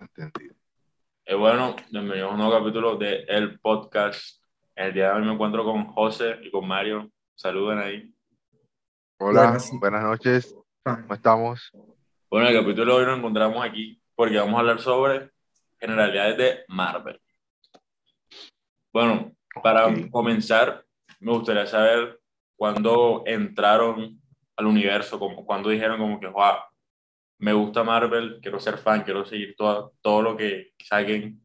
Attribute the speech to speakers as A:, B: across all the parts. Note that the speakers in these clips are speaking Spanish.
A: Entendido.
B: Eh, bueno, bienvenidos a un nuevo capítulo de El Podcast. El día de hoy me encuentro con José y con Mario. Saluden ahí.
A: Hola,
C: Buenas.
A: buenas noches.
C: Ah,
A: ¿Cómo estamos?
B: Bueno, en el capítulo de hoy nos encontramos aquí porque vamos a hablar sobre generalidades de Marvel. Bueno, para
A: Ok.
B: comenzar, me gustaría saber cuándo entraron al universo, como, cuándo dijeron como que, wow, me gusta Marvel, quiero ser fan, quiero seguir todo, todo lo que saquen.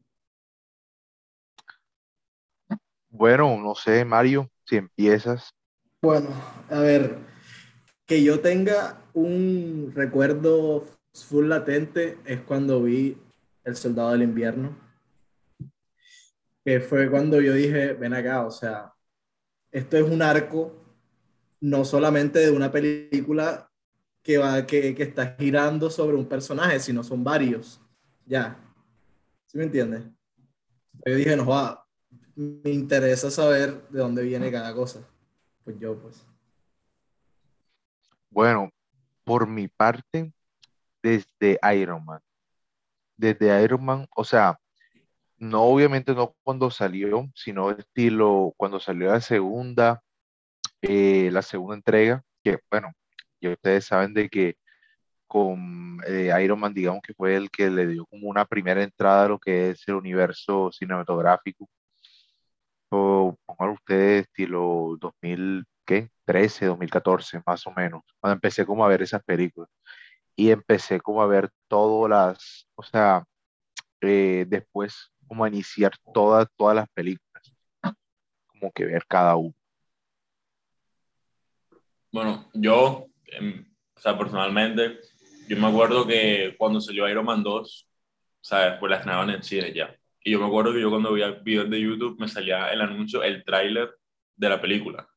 A: Bueno, no sé, Mario, si empiezas.
C: Bueno, a ver, que yo tenga un recuerdo full latente es cuando vi El Soldado del Invierno, que fue cuando yo dije, ven acá, o sea, esto es un arco no solamente de una película que, va, que, que está girando sobre un personaje, sino son varios, ya, ¿sí me entiendes? Yo dije, no, va, me interesa saber de dónde viene cada cosa. Pues yo, pues.
A: Bueno, por mi parte, desde Iron Man. Desde Iron Man, o sea, no obviamente no cuando salió, sino estilo cuando salió la segunda, eh, la segunda entrega, que bueno, ya ustedes saben de que con eh, Iron Man, digamos que fue el que le dio como una primera entrada a lo que es el universo cinematográfico. O pónganlo ustedes estilo 2000, ¿qué? 13, 2014, más o menos, cuando empecé como a ver esas películas. Y empecé como a ver todas las, o sea, eh, después como a iniciar todas, todas las películas, como que ver cada uno.
B: Bueno, yo, o sea, personalmente, yo me acuerdo que cuando salió Iron Man 2, o sea, después la estrenaban en cine ya. Y yo me acuerdo que yo cuando veía videos de YouTube me salía el anuncio, el tráiler de la película.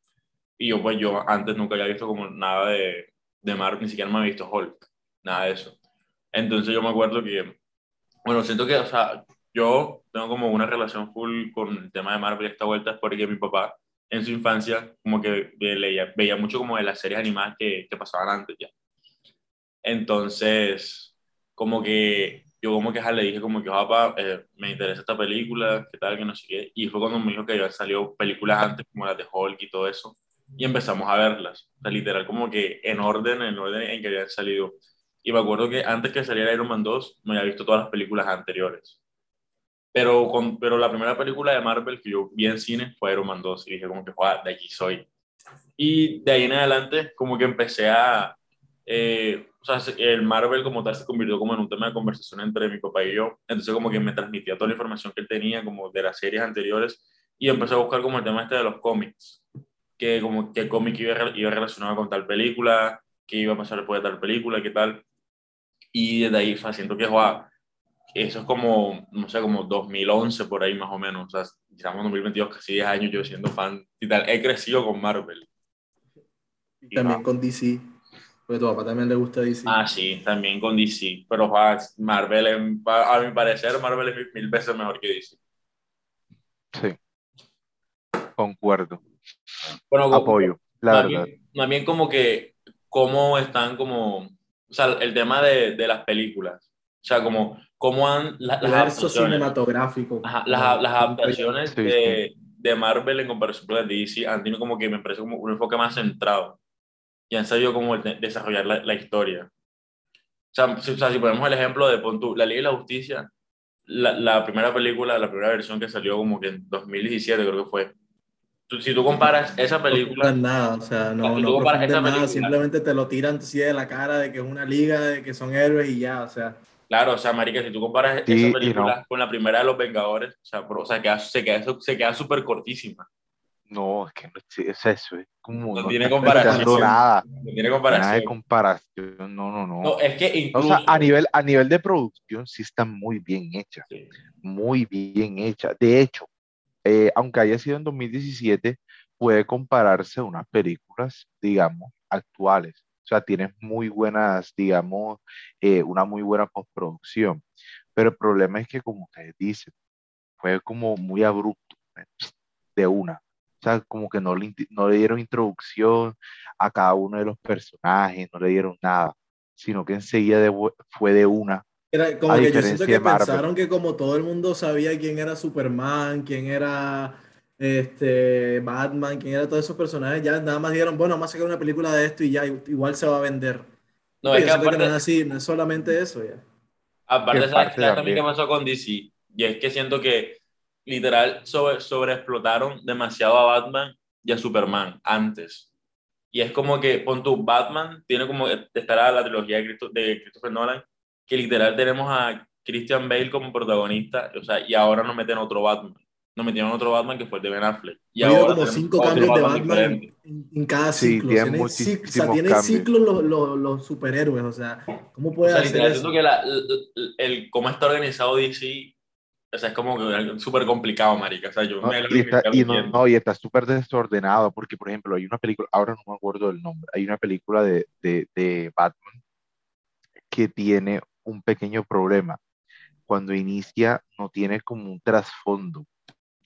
B: Y yo, pues, yo antes nunca había visto como nada de, de Marvel, ni siquiera me había visto Hulk, nada de eso. Entonces yo me acuerdo que, bueno, siento que, o sea, yo tengo como una relación full con el tema de Marvel esta vuelta, es porque mi papá en su infancia como que leía, veía mucho como de las series animadas que, que pasaban antes ya. Entonces, como que yo como que le dije como que, papá, eh, me interesa esta película, qué tal, que no sé qué. Y fue cuando me dijo que habían salido películas antes, como las de Hulk y todo eso. Y empezamos a verlas. O sea, literal, como que en orden, en orden en que habían salido. Y me acuerdo que antes que saliera Iron Man 2, me había visto todas las películas anteriores. Pero, con, pero la primera película de Marvel que yo vi en cine fue Iron Man 2. Y dije como que, "Joder, de aquí soy. Y de ahí en adelante, como que empecé a... eh, o sea, se- el Marvel como tal se convirtió como en un tema de conversación entre mi papá y yo. Entonces como que me transmitía toda la información que él tenía como de las series anteriores y empecé a buscar como el tema este de los cómics. Que como que cómic iba, iba relacionado con tal película, que iba a pasar después de tal película, qué tal. Y desde ahí, o sea, siento que, joa, eso es como, no sé, como 2011 por ahí más o menos. O sea, estamos en 2022, casi 10 años yo siendo fan y tal. He crecido con Marvel.
C: Y también con DC. Porque tu papá también le gusta DC.
B: Ah, sí, también con DC. Pero joa, Marvel, en- a mi parecer, Marvel es mil, mil veces mejor que DC.
A: Sí, concuerdo,
B: Bueno, como-
A: apoyo, la
B: más
A: verdad.
B: bien como que, cómo están como, o sea, el tema de, de las películas. O sea, como, cómo han la- las adaptaciones.
C: cinematográfico.
B: Ajá, las, las adaptaciones
A: Sí,
B: de, de Marvel en comparación con las de DC han tenido como que me parece como un enfoque más centrado y han sabido como de- desarrollar la, la historia. O sea, si, o sea, si ponemos el ejemplo de pon tú, La Ley y la Justicia, la, la primera película, la primera versión que salió como que en 2017 creo que fue. Tú- si tú comparas esa
C: No
B: película,
C: profundan nada, o sea, no,
B: Si
C: no
B: comparas esa
C: nada,
B: película-
C: simplemente te lo tiran así de la cara de que es una liga, de que son héroes y ya, o sea,
B: claro, o sea, marica, si tú comparas
A: Sí,
B: esa
A: no.
B: película con la primera de Los Vengadores, o sea, bro, o sea, queda- se queda se queda súper cortísima.
A: No, es que no es es eso, es como
B: No
A: no
B: tiene comparación.
A: nada,
B: No tiene
A: nada de
B: comparación.
A: comparación, no, no, no.
B: No, es que
A: O
B: incluso...
A: sea, a nivel, a nivel de producción sí está muy bien hecha,
B: Sí.
A: muy bien hecha. De hecho, eh, aunque haya sido en 2017, puede compararse a unas películas, digamos, actuales. O sea, tienes muy buenas, digamos, eh, una muy buena postproducción. Pero el problema es que, como ustedes dicen, fue como muy abrupto, de una. O sea, como que no le, no le dieron introducción a cada uno de los personajes, no le dieron nada, sino que enseguida de fue de una
C: Era como
A: A
C: que yo siento que pensaron que como todo el mundo sabía quién era Superman, quién era este, Batman, quién era todos esos personajes, ya nada más dijeron, bueno, vamos a sacar una película de esto y ya igual se va a vender.
B: No, es que
C: siento que no es
B: aparte,
C: así, no es solamente eso ya.
B: aparte ¿sabes,
A: parte
B: también qué pasó con DC? Y es que siento que literal sobre, sobreexplotaron demasiado a Batman y a Superman antes. Y es como que, pon tu Batman, tiene como, estará la trilogía de, Christo- de Christopher Nolan, que literal tenemos a Christian Bale como protagonista, o sea, y ahora nos meten otro Batman. Nos metieron otro Batman que fue el de Ben Affleck. Y
C: Ha habido
B: ahora
C: como cinco cambios de Batman en, en cada
A: Sí,
C: ciclo.
A: tienen
C: Tienen, o sea, tienen ciclos los, los, los superhéroes, o sea, ¿cómo
B: O
C: puede
B: sea,
C: hacer eso?
B: que la, el, el- cómo está organizado DC, o sea, es como súper complicado, marica. O sea, yo
A: No,
B: me
A: y está, y no, no, y está súper desordenado, porque, por ejemplo, hay una película, ahora no me acuerdo del nombre, hay una película de, de, de Batman que tiene un pequeño problema. Cuando inicia, no tiene como un trasfondo.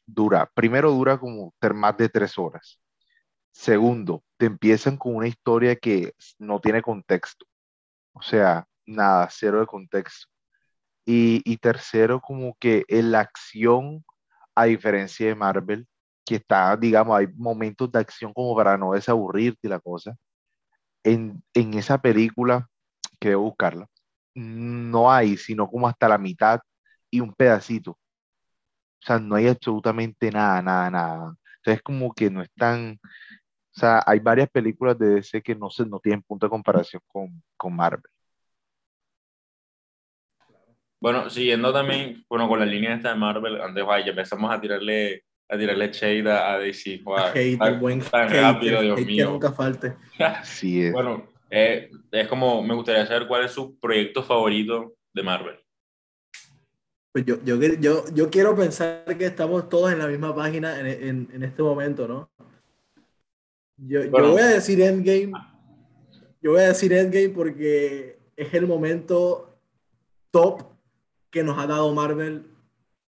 A: Dura, primero dura como más de tres horas. Segundo, te empiezan con una historia que no tiene contexto. O sea, nada, cero de contexto. Y, y tercero, como que en la acción, a diferencia de Marvel, que está, digamos, hay momentos de acción como para no desaburrirte la cosa. En, en esa película, que debo buscarla, no hay, sino como hasta la mitad y un pedacito. O sea, no hay absolutamente nada, nada, nada. Entonces, como que no están, o sea, hay varias películas de DC que no, se, no tienen punto de comparación con, con Marvel.
B: Bueno, siguiendo también, bueno, con la línea esta de Marvel, antes, guay, ya empezamos a tirarle, a tirarle shade a a DC, guay,
C: Hater,
B: tan,
C: buen
B: tan
C: hater,
B: rápido, Dios
C: hate que
B: mío.
C: nunca falte.
A: Así es.
B: Bueno, eh, es como, me gustaría saber cuál es su proyecto favorito de Marvel.
C: Pues yo, yo, yo, yo quiero pensar que estamos todos en la misma página en, en, en este momento, ¿no? Yo, yo
B: Bueno.
C: voy a decir Endgame. Yo voy a decir Endgame porque es el momento top que nos ha dado Marvel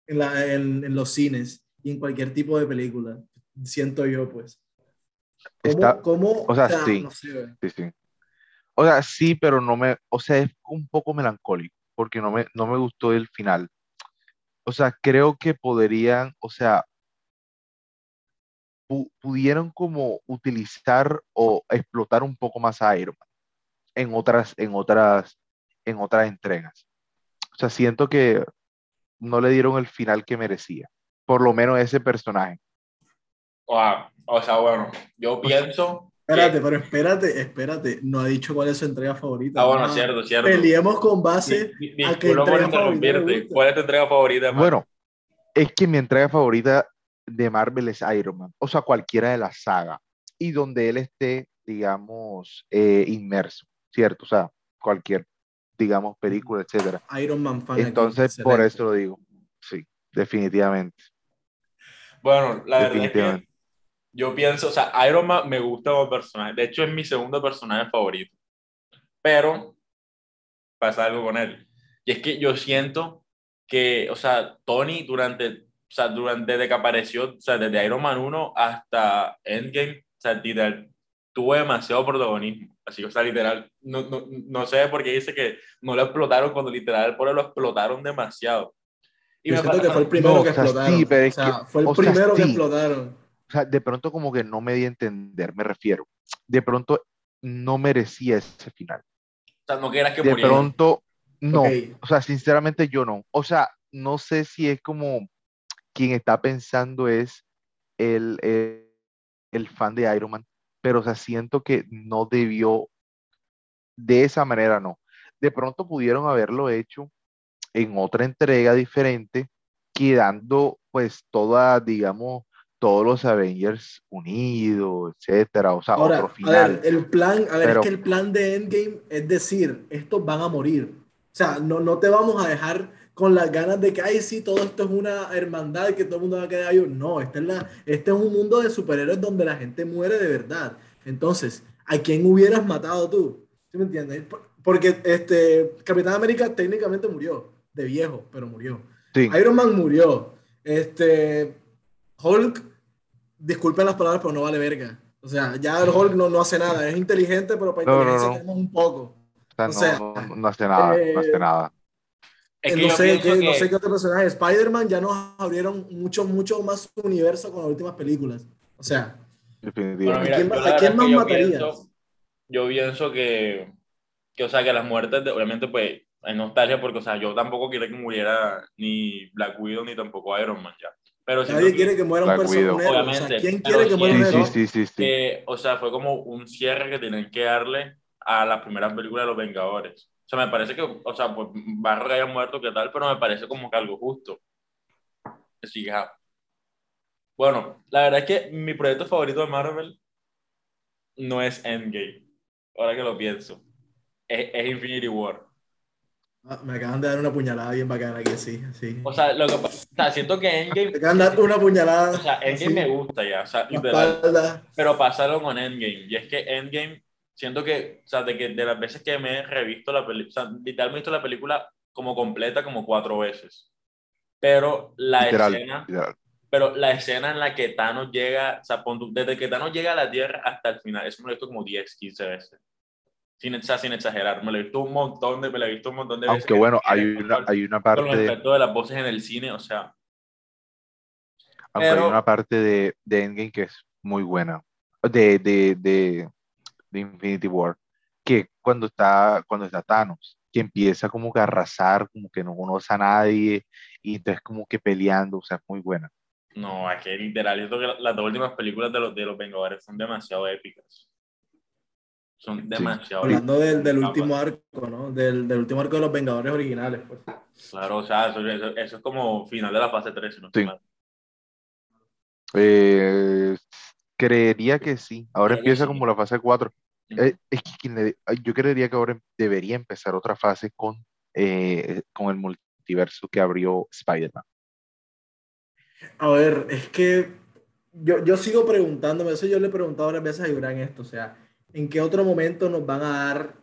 C: en, la, en, en los cines y en cualquier tipo de película. Siento yo, pues. ¿Cómo,
A: Está-
C: cómo-
A: o sea, sí.
C: no sé.
A: Sí, sí. O sea, sí, pero no me, o sea, es un poco melancólico, porque no me, no me gustó el final. O sea, creo que podrían, o sea, pu- pudieron como utilizar o explotar un poco más a Iron Man en otras, en otras, en otras entregas. O sea, siento que no le dieron el final que merecía, por lo menos ese personaje.
B: O sea, bueno, yo pienso. Que-
C: Espérate, pero espérate, espérate. No ha dicho cuál es su entrega favorita.
B: Ah, bueno,
C: Vamos a-
B: cierto, cierto.
C: Peleemos con base a
B: por
C: entrega favorita.
B: ¿Cuál es tu entrega favorita? Marvel?
A: Bueno, es que mi entrega favorita de Marvel es Iron Man, o sea, cualquiera de la saga, y donde él esté, digamos, eh, inmerso, ¿cierto? O sea, cualquier, digamos, película, etcétera.
C: Iron Man fan. aquí,
A: Entonces, por eso lo digo, sí, definitivamente,
B: Bueno, la verdad es que. Yo pienso, o sea, Iron Man me gusta como personaje. De hecho, es mi segundo personaje favorito. Pero pasa algo con él. Y es que yo siento que, o sea, Tony durante, o sea, durante desde que apareció, o sea, desde Iron Man 1 hasta Endgame, o sea, literal, tuvo demasiado protagonismo. Así que, o sea, literal, no, no, no sé por qué dice que no lo explotaron cuando literal por él lo explotaron demasiado. Y
C: Yo
B: me
C: siento que fue el primero
A: No,
C: que
A: o sea,
C: explotaron.
A: sí, pero
C: o sea,
A: que-
C: fue el
A: o sea,
C: primero que
A: sí.
C: explotaron.
A: Sea, de pronto como que no me di a entender, me refiero. De pronto no merecía ese final.
B: O sea, no quieras que
A: De
B: muriera.
A: pronto, no. O sea, sinceramente yo no. O sea, no sé si es como quien está pensando es el, el, el fan de Iron Man, pero o sea, siento que no debió de esa manera, no. De pronto pudieron haberlo hecho en otra entrega diferente, quedando pues toda, digamos, todos los Avengers unidos, etcétera, o sea,
C: Ahora,
A: otro
C: a
A: final.
C: ver, el plan, a ver,
A: Pero-
C: es que el plan de Endgame es decir, estos van a morir. O sea, no, no te vamos a dejar con las ganas de que, ay, sí, todo esto es una hermandad, que todo el mundo va a quedar ahí. No, este es, la, este es un mundo de superhéroes donde la gente muere de verdad. Entonces, ¿a quién hubieras matado tú? ¿Sí me entiendes? Por- Porque este, Capitán América técnicamente murió, de viejo, pero murió.
A: Sí,
C: Iron Man murió. Este, Hulk, disculpen las palabras, pero no vale verga. O sea, ya el Hulk no, no hace nada. Es inteligente, pero para
A: No,
C: inteligencia
A: no.
C: tenemos un poco.
A: o sea,
C: o sea,
A: no, no, no hace nada, no
C: eh,
A: hace nada.
B: Es
C: Eh,
B: que
C: no, sé,
B: que-
C: no sé qué otro personaje. Spider-Man ya nos abrieron mucho, mucho más universo con las últimas películas. O sea,
B: Bueno,
C: quién a quién más
B: yo
C: matarías?
B: pienso, yo pienso que, que, o sea, que las muertes, de- obviamente, pues, es nostalgia porque, o sea, yo tampoco quiero que muriera ni Black Widow ni tampoco Iron Man ya. Pero
C: nadie
B: que-
C: quiere que muera un personaje.
A: Widow.
C: O sea,
B: Obviamente,
C: ¿quién quiere que muera un
A: Sí,
C: héroe?
A: sí, sí, sí,
B: que, o sea, fue como un cierre que tenían que darle a las primeras películas de los Vengadores. O sea, me parece que, o sea, pues Barro haya muerto, ¿qué tal? Pero me parece como que algo justo. Así que. Bueno, la verdad es que mi proyecto favorito de Marvel no es Endgame. Ahora que lo pienso. Es, es Infinity War.
C: Ah, me acaban de dar una puñalada bien bacana aquí, sí, sí.
B: O sea, lo que pa- o sea, siento que Endgame.
C: Me acaban de dar una puñalada.
B: O sea, Endgame
C: así,
B: me gusta ya. O sea, literal. Pero pasarlo con Endgame. Y es que Endgame, siento que, o sea, de, que, de las veces que me he revisto la película, o sea, literal me he visto la película como completa como cuatro veces. Pero la
A: Literal,
B: escena,
A: literal.
B: pero la escena en la que Thanos llega, o sea, desde que Thanos llega a la Tierra hasta el final, eso me lo he visto como 10, 15 veces. Sin, o sea, sin exagerar, me lo he visto un montón de, me lo he visto un montón de veces.
A: Aunque bueno, hay una, hay una
B: con
A: parte de,
B: efectos de las voces en el cine, o sea,
A: aunque hay
B: pero-
A: una parte de, de Endgame que es muy buena. De, de, de, de Infinity War. Que cuando está, cuando está Thanos, que empieza como que a arrasar, como que no conoce a nadie, y entonces como que peleando, o sea, es muy buena.
B: No, es que literal, yo creo que la- las dos últimas películas de los, de los Vengadores son demasiado épicas. Son demasiado
C: Hablando del, del
B: épicas.
C: último arco, ¿no? Del, del último arco de los Vengadores originales, pues.
B: Claro, o sea, eso, eso- eso es como final de la fase 3, si no
A: Sí. Eh, creería que sí. Ahora empieza
B: sí.
A: como la fase 4.
B: Ujú.
A: Eh, es que yo creería que ahora debería empezar otra fase con, eh, con el multiverso que abrió Spider-Man.
C: A ver, es que yo, yo sigo preguntándome, eso yo le he preguntado varias veces a Ibran esto, o sea, ¿en qué otro momento nos van a dar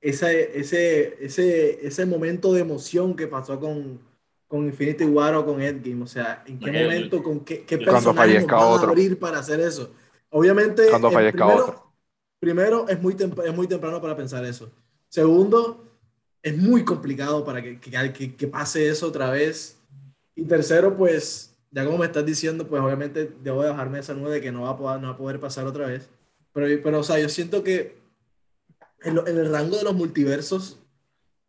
C: ese, ese, ese, ese momento de emoción que pasó con, con Infinity War o con Endgame? O sea, ¿en qué momento, con qué, qué
B: Cuando
C: personajes nos van a
A: otro.
C: abrir para hacer eso? Obviamente,
A: Cuando fallezca
C: primero,
A: otro.
C: primero es, muy es muy temprano para pensar eso. Segundo, es muy complicado para que, que, que- que pase eso otra vez. Y tercero, pues, ya como me estás diciendo, pues obviamente debo de bajarme esa nube de que no va a poder, no va a poder pasar otra vez. Pero, pero, o sea, yo siento que en, el rango de los multiversos,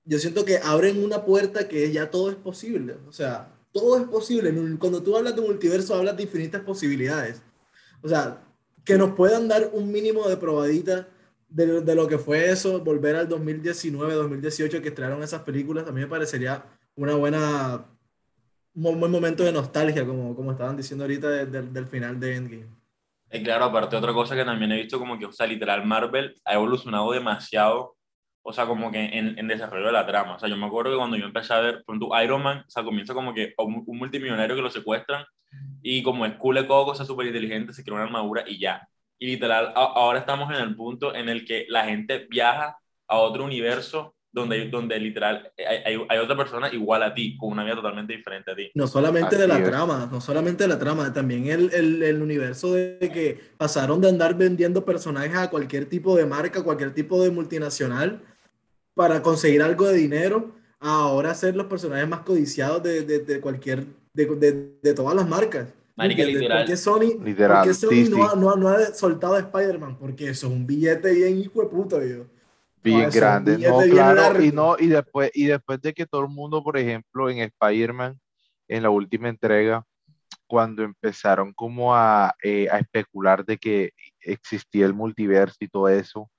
C: yo siento que abren una puerta que ya todo es posible. O sea, todo es posible. Cuando tú hablas de multiverso, hablas de infinitas posibilidades. O sea, que nos puedan dar un mínimo de probadita de, de lo que fue eso, volver al 2019, 2018 que estrenaron esas películas, a mí me parecería una buena, un buen momento de nostalgia, como, como estaban diciendo ahorita de- del final de Endgame.
B: Y claro, aparte otra cosa que también he visto como que, o sea, literal, Marvel ha evolucionado demasiado, o sea, como que en, en desarrollo de la trama. O sea, yo me acuerdo que cuando yo empecé a ver, ejemplo, Iron Man, o sea, comienza como que un, un multimillonario que lo secuestran y como es cool de coco, o sea, súper inteligente, se crea una armadura y ya. Y literal, a- ahora estamos en el punto en el que la gente viaja a otro universo donde, donde literal hay, hay, hay otra persona igual a ti, con una vida totalmente diferente a ti.
C: No solamente de la
A: es.
C: trama, no solamente de la trama, también el, el, el universo de que pasaron de andar vendiendo personajes a cualquier tipo de marca, cualquier tipo de multinacional para conseguir algo de dinero, a ahora ser los personajes más codiciados de, de, de cualquier, de, de, de todas las marcas.
B: Marica,
C: ¿Entiendes?
B: literal.
C: ¿Por qué Sony,
A: Literal,
C: por qué Sony
A: sí,
C: no,
A: sí.
C: No, ha- no ha soltado a Spider-Man? Porque eso es un billete bien hijo de puta, yo.
A: Bien
C: un
A: grande. No, claro, y no, y después, y después de que todo el mundo, por ejemplo, en Spider-Man, en la última entrega, cuando empezaron como a, eh, a especular de que existía el multiverso y todo eso,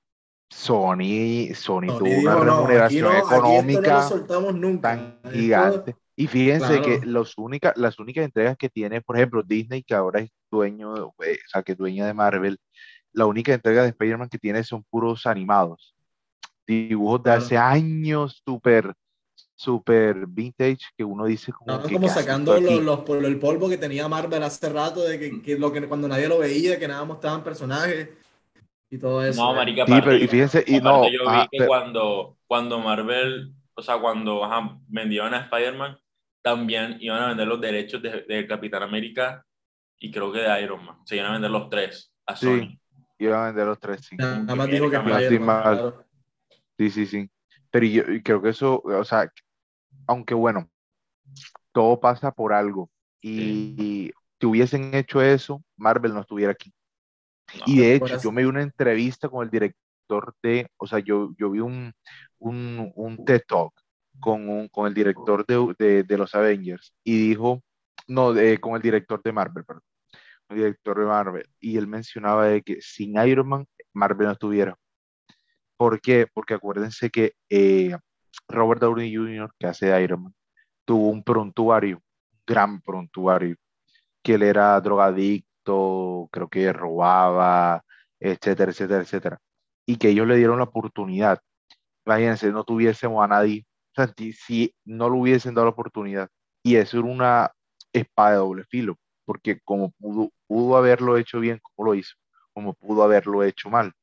A: Sony, Sony, tuvo una
C: "No,
A: remuneración
C: no, no
A: económica
C: nunca.
A: tan
C: Esto-
A: gigante. Y fíjense que los única, las únicas entregas que tiene, por ejemplo, Disney, que ahora es dueño, eh, o sea, que es dueña de Marvel, la única entrega de Spider-Man que tiene son puros animados. Dibujos de hace años, súper, súper vintage, que uno dice como que
C: como
A: ¿qué hace
C: sacando los, el polvo que tenía Marvel hace rato, de que, que lo que cuando nadie lo veía, que nada mostraban personajes y todo eso.
B: No, marica,
A: Sí, pero y
B: yo-
A: fíjense, y no,
B: yo vi
A: ajá,
B: que
A: pero-
B: cuando, cuando Marvel, o sea, cuando ajá, vendieron a Spider-Man, también iban a vender los derechos de, de Capitán América y creo que de Iron Man. Se iban a vender los tres a
A: Sí.
B: Sony.
A: iban a vender los tres, sí.
C: Nada más dijo que Spider-Man.
A: Sí, sí, sí. Pero yo creo que eso, o sea, aunque bueno, todo pasa por algo. Y si hubiesen hecho eso, Marvel no estuviera aquí.
B: No,
A: Y de hecho, yo me vi una entrevista con el director de, o sea, yo, yo vi un, un, un TED Talk con, un- con el director de, de, de los Avengers y dijo, no, de- con el director de Marvel, perdón, el director de Marvel, y él mencionaba de que sin Iron Man, Marvel no estuviera. ¿Por qué? Porque acuérdense que eh, Robert Downey Jr., que hace de Iron Man, tuvo un prontuario, un gran prontuario, que él era drogadicto, creo que robaba, etcétera, etcétera, etcétera. Y que ellos le dieron la oportunidad. Imagínense, no tuviésemos a nadie, o sea, si, no le hubiesen dado la oportunidad. Y eso era una espada de doble filo, porque como pudo, pudo haberlo hecho bien, como lo hizo, como pudo haberlo hecho mal.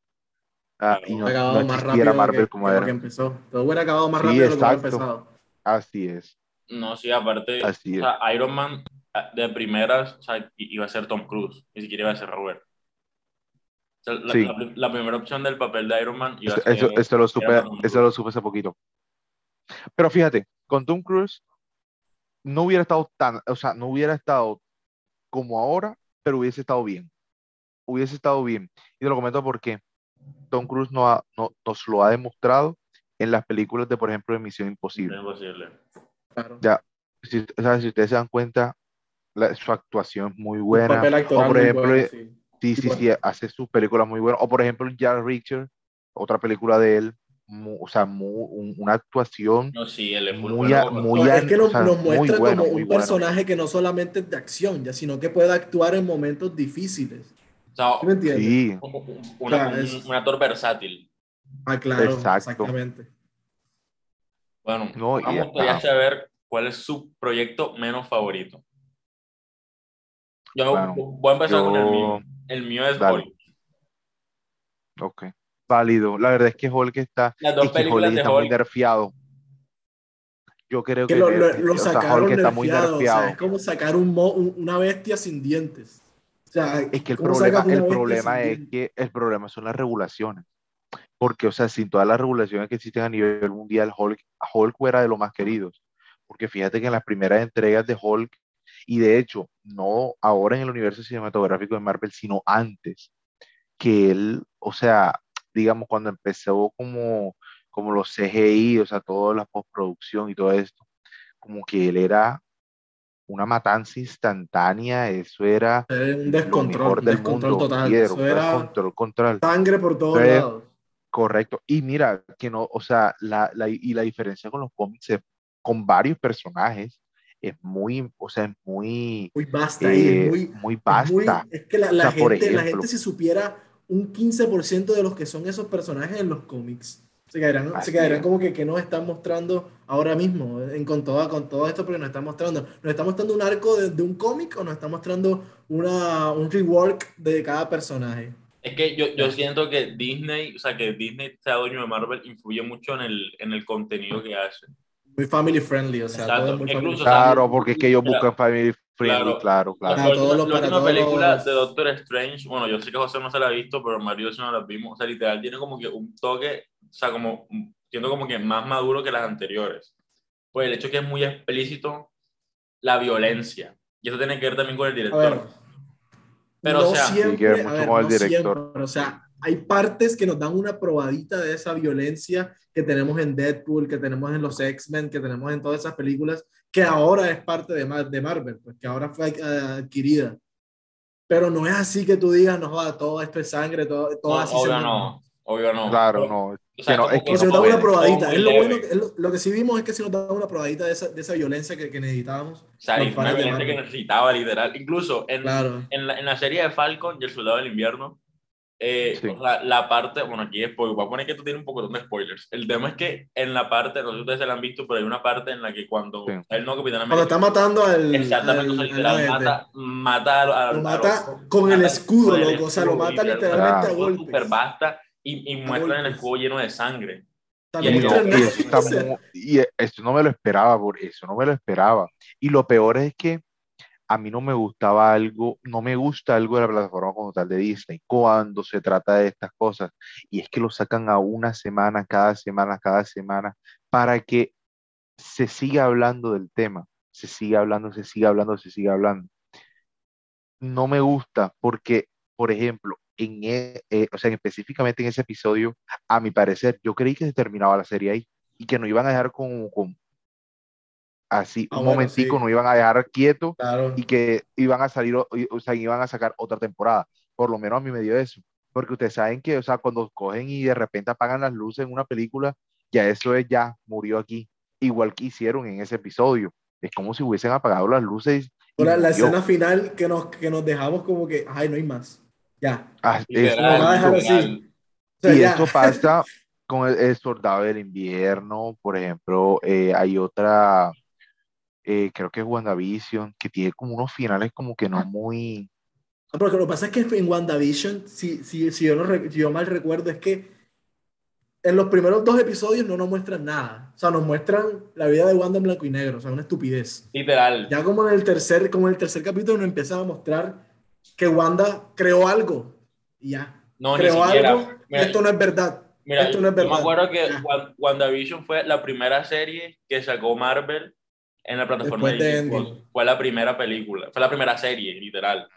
A: Ah, y no,
C: más rápido
A: Marvel
C: que,
A: como era.
C: que empezó. Todo hubiera acabado más
A: Sí,
C: rápido de lo que hubiera
A: exacto.
C: empezado.
A: Así es,
B: No, sí, aparte,
A: así
B: o sea, Iron Man ah, de primeras, o sea, iba a ser Tom Cruise, ni siquiera iba a ser Robert. O sea, la,
A: Sí.
B: la la primera opción del papel de Iron Man iba a
A: Eso,
B: ser
A: eso, eso lo supe, eso lo supe hace poquito. Pero fíjate, con Tom Cruise no hubiera estado tan, o sea, no hubiera estado como ahora, pero hubiese estado bien. Hubiese estado bien. Y te lo comento porque Tom Cruise no ha- no- nos lo ha demostrado en las películas de, por ejemplo, de Misión Imposible.
B: imposible.
C: Claro.
A: Ya, si, o sea, si ustedes se dan cuenta, la- su actuación es muy buena.
C: papel
A: O por
C: muy
A: ejemplo,
C: bueno,
A: eh,
C: sí.
A: sí, sí,
C: bueno.
A: sí, hace sus películas muy buenas. O por ejemplo, Jack Richard, otra película de él, o sea, mu- un- una actuación
B: No, sí, él es full
A: muy,
B: bueno
A: a- muy
C: No, es que
A: an-
C: nos,
A: o sea,
C: nos
A: muy
C: muestra
A: bueno,
C: como
A: muy
C: un
A: bueno.
C: personaje que no solamente es de acción, ya, sino que puede actuar en momentos difíciles.
B: O sea,
C: ¿Sí me entiendes?
A: Sí,
B: un-
C: es-
B: actor versátil.
C: Ah, claro,
A: Exacto.
C: exactamente.
B: Bueno,
A: No,
B: gustaría
A: ajá.
B: saber cuál es su proyecto menos favorito. Yo
A: Bueno,
B: voy a empezar con el mío. El mío es
A: Dale.
B: Hulk.
A: ok. Válido. La verdad es que Hulk está,
B: Las dos películas de
A: está muy
B: Hulk.
A: nerfeado. Yo creo
C: Que
A: que,
C: lo,
A: ne-
C: lo- lo
A: o sea,
C: sacaron
A: Hulk está muy
C: nerfeado, o sea, es como sacar un mo- un- una bestia sin dientes. O sea,
A: Es que el
C: ¿cómo
A: problema, el problema es que el problema son las regulaciones. Porque, o sea, sin todas las regulaciones que existen a nivel mundial, Hulk, Hulk era de los más queridos. Porque fíjate que en las primeras entregas de Hulk, y de hecho, no ahora en el universo cinematográfico de Marvel, sino antes, que él, o sea, digamos, cuando empezó como, como los CGI, o sea, toda la postproducción y todo esto, como que él era una matanza instantánea, eso era
C: un
A: lo
C: descontrol,
A: mejor
C: un
A: del
C: descontrol
A: mundo.
C: total.
A: era
C: Eso era
A: descontrol, control.
C: sangre por todos
A: Entonces,
C: lados.
A: Correcto. Y mira, que no, o sea, la, la- y la diferencia con los cómics es- con varios personajes es muy, o sea, es muy,
C: Muy basta, y
A: eh,
C: es muy,
A: muy
C: es
A: vasta.
C: muy- es que la, la
A: O sea,
C: gente, la
A: ejemplo.
C: gente si supiera un 15% de los que son esos personajes en los cómics, se quedarían,
A: Así
C: se quedarían
A: es.
C: como que, que nos están mostrando ahora mismo, en, con, todo, con todo esto, porque nos están mostrando, nos está mostrando un arco de, de un cómic o nos está mostrando una, un rework de cada personaje.
B: Es que yo, yo siento que Disney, o sea, que Disney sea dueño de Marvel influye mucho en el, en el contenido que hace.
C: Muy family friendly, o sea,
B: Exacto.
C: todo es muy family
B: Incluso, o sea,
A: Claro, porque es que ellos
B: mira,
A: buscan family friendly,
B: claro.
A: claro,
B: La,
A: claro.
C: Para
B: la
C: todos
B: última,
C: los-
B: la
C: para
B: última
C: todos
B: película
C: los-
B: de Doctor Strange, bueno, yo sé que José no se la ha visto, pero Mario yo no la vimos. O sea, literal, tiene como que un toque, sea, como, siento como que más maduro que las anteriores. Pues el hecho que es muy explícito la violencia. Y eso tiene que ver también con el director.
C: ver,
B: Pero,
C: no
B: o sea,
C: siempre,
A: Sí, que ver
C: a
A: mucho
C: ver,
A: con el
C: no
A: director.
C: siempre, o sea, hay partes que nos dan una probadita de esa violencia que tenemos en Deadpool, que tenemos en los X-Men, que tenemos en todas esas películas, que ahora es parte de, de Marvel, pues que ahora fue adquirida. Pero no es así que tú digas, no, joda, todo esto es sangre, todo, todo
B: no,
C: así se
B: obvio
C: mata.
B: no, obvio no.
A: Claro,
B: Pero,
A: no.
B: o sea,
A: no, es que
C: nos da una probadita, es lo bueno, es lo, lo que sí vimos es que si nos da una probadita de esa, de esa violencia que, que necesitábamos.
B: O sea,
C: los
B: y fue una violencia que necesitaba, literal. Incluso en,
C: Claro.
B: en, la, en la serie de Falcon y el Soldado del Invierno, eh,
A: Sí.
B: sea, la parte, bueno, aquí es spoiler, voy a poner que esto tiene un poco de spoilers. El tema es que en la parte, no sé si ustedes se la han visto, pero hay una parte en la que cuando
A: Sí.
B: él no, Capitán
C: Cuando
B: América,
C: está matando al.
B: exactamente, o sea,
C: al- al
B: literal,
C: agente.
B: mata, mata a, a-
C: Lo
B: a
C: mata
B: los-
C: con el
B: mata
C: escudo,
B: con el
C: loco. O sea, lo
B: escudo,
C: mata
B: literal,
C: literalmente a golpes.
B: Super basta y, y muestran el escudo lleno de sangre. Y
C: no
A: Y, eso está muy- y eso no me lo esperaba, por eso no me lo esperaba. Y lo peor es que a mí no me gustaba algo, no me gusta algo de la plataforma como tal de Disney cuando se trata de estas cosas. Y es que lo sacan a una semana, cada semana, cada semana, para que se sigue hablando del tema, se sigue hablando, se sigue hablando, se sigue hablando. No me gusta porque, por ejemplo, en, e- eh, o sea, específicamente en ese episodio, a mi parecer, yo creí que se terminaba la serie ahí y que no iban a dejar con, con así,
C: Ah,
A: un
C: bueno,
A: momentico,
C: sí.
A: no iban a dejar quieto
C: Claro.
A: y que iban a salir, o, o sea, iban a sacar otra temporada. Por lo menos a mí me dio eso. Porque ustedes saben que, o sea, cuando cogen y de repente apagan las luces en una película, ya eso es, ya murió aquí. Igual que hicieron en ese episodio. Es como si hubiesen apagado las luces.
C: Ahora, la escena final que nos, que nos dejamos como que, ay, no hay más. Ya.
A: Ah, eso
B: Literal,
C: Lo va a dejar así.
B: literal.
C: O sea,
A: y
C: ya.
A: esto pasa con el, el Soldado del Invierno, por ejemplo, eh, hay otra, eh, creo que es WandaVision, que tiene como unos finales como que no muy...
C: Pero lo que pasa es que en WandaVision, si, si, si, yo, no si yo mal recuerdo, es que en los primeros dos episodios no nos muestran nada. O sea, nos muestran la vida de Wanda en blanco y negro. O sea, una estupidez.
B: Literal.
C: Ya como en el tercer, como en el tercer capítulo nos empiezan a mostrar que Wanda creó algo. Y ya.
B: No, ni
C: creó
B: siquiera.
C: algo.
B: Mira,
C: esto no es verdad.
B: Mira,
C: esto no es
B: yo me
C: verdad.
B: acuerdo que
C: Ya.
B: Wan- WandaVision fue la primera serie que sacó Marvel en la plataforma
C: Después de
B: Disney Plus.
C: Endgame.
B: Fue la primera película, fue la primera serie, literal.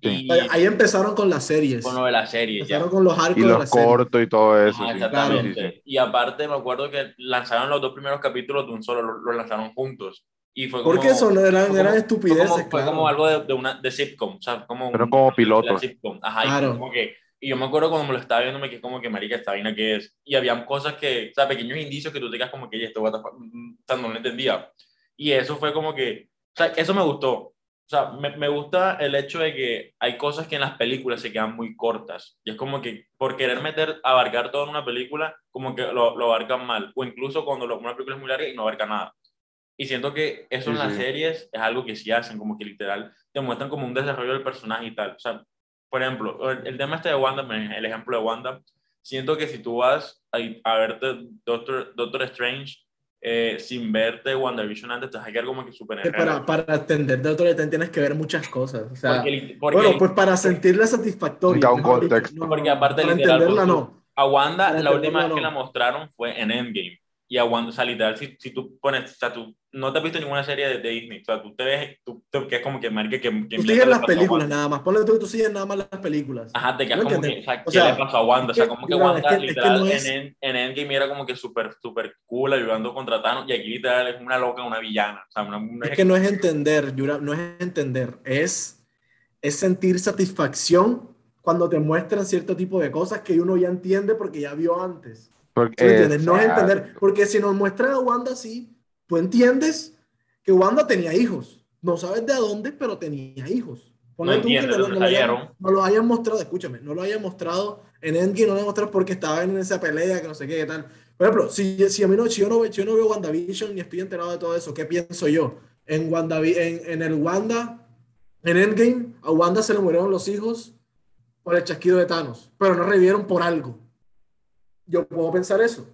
A: Sí.
B: Y
C: Ahí empezaron con las series.
B: con lo de la serie, ya.
C: Empezaron con los arcos
A: Y los cortos y todo eso.
B: Ajá,
A: sí,
B: exactamente.
A: sí.
B: Y aparte me acuerdo que lanzaron los dos primeros capítulos de un solo, los lanzaron juntos. Y fue como,
C: Porque eso no eran,
B: fue
C: eran estupideces,
B: Fue como, fue
C: claro.
B: como algo de, de una de sitcom, o sea, como
A: Pero
B: un-
A: como
B: sitcom. Ajá, y
C: Claro.
B: como que y yo me acuerdo cuando me lo estaba viendo me quedé como que marica esta vaina que es y habían cosas que, o sea, pequeños indicios que tú te quedas como que "Oye, esto what the fuck", mm, o sea, no lo entendía. Y eso fue como que, o sea, eso me gustó. O sea, me, me gusta el hecho de que hay cosas que en las películas se quedan muy cortas. Y es como que por querer meter, abarcar todo en una película, como que lo, lo abarcan mal. O incluso cuando lo- una película es muy larga y no abarca nada. Y siento que eso
A: Sí,
B: en las
A: sí.
B: series es algo que sí hacen, como que literal te muestran como un desarrollo del personaje y tal. O sea, por ejemplo, el, el tema este de Wanda, el ejemplo de Wanda, siento que si tú vas a, a verte Doctor, Doctor Strange eh, sin verte WandaVision antes, te vas a quedar como que súper
C: Que para, para entender Doctor Strange tienes que ver muchas cosas. O sea,
B: Porque, porque,
C: bueno, pues para sentirla satisfactoria.
A: Da un contexto.
C: No, no,
B: porque aparte
C: para
B: literal,
C: entenderla
B: pues,
C: no.
B: a Wanda,
C: para
B: la última vez
C: entenderla
B: que
C: no.
B: la mostraron fue en Endgame. Y a Wanda, o sea, literal, si, si tú pones, o sea, tú no te has visto ninguna serie de, de Disney, o sea, tú te ves, tú te quedas como que, marica, que, que
C: Tú sigues las películas
B: Wanda.
C: nada más. Ponle tú que tú sigues nada más las películas.
B: Ajá, te quedas
C: ¿No
B: como que, o sea,
C: O
B: ¿qué
C: sea,
B: le pasó a Wanda? O sea,
C: es que,
B: como que
C: Iván,
B: Wanda,
C: es que- es que
B: literal,
C: no es-
B: en, en, en Endgame era como que súper, súper cool, ayudando contra Thanos, y aquí literal es una loca, una villana. O sea, una, una-
C: Es que no es entender, Yura, no es entender, es, es sentir satisfacción cuando te muestran cierto tipo de cosas que uno ya entiende porque ya vio antes.
A: Porque-
C: ¿Sí me entiendes? No es entender, porque si nos muestran a Wanda así, tú entiendes que Wanda tenía hijos. No sabes de dónde, pero tenía hijos. Ponle
B: No
C: tú que
B: entiendes,
C: no,
B: no
C: no lo hayan,
B: salieron.
C: no lo hayan mostrado, escúchame, no lo hayan mostrado en Endgame, no lo hayan mostrado porque estaba en esa pelea, que no sé qué, qué tal. Por ejemplo, si, si, a mí no, si, yo no, yo no veo WandaVision ni estoy enterado de todo eso, ¿qué pienso yo? En, Wandavi- en, en el Wanda, en Endgame, a Wanda se le murieron los hijos por el chasquido de Thanos, pero no revivieron por algo. Yo puedo pensar eso.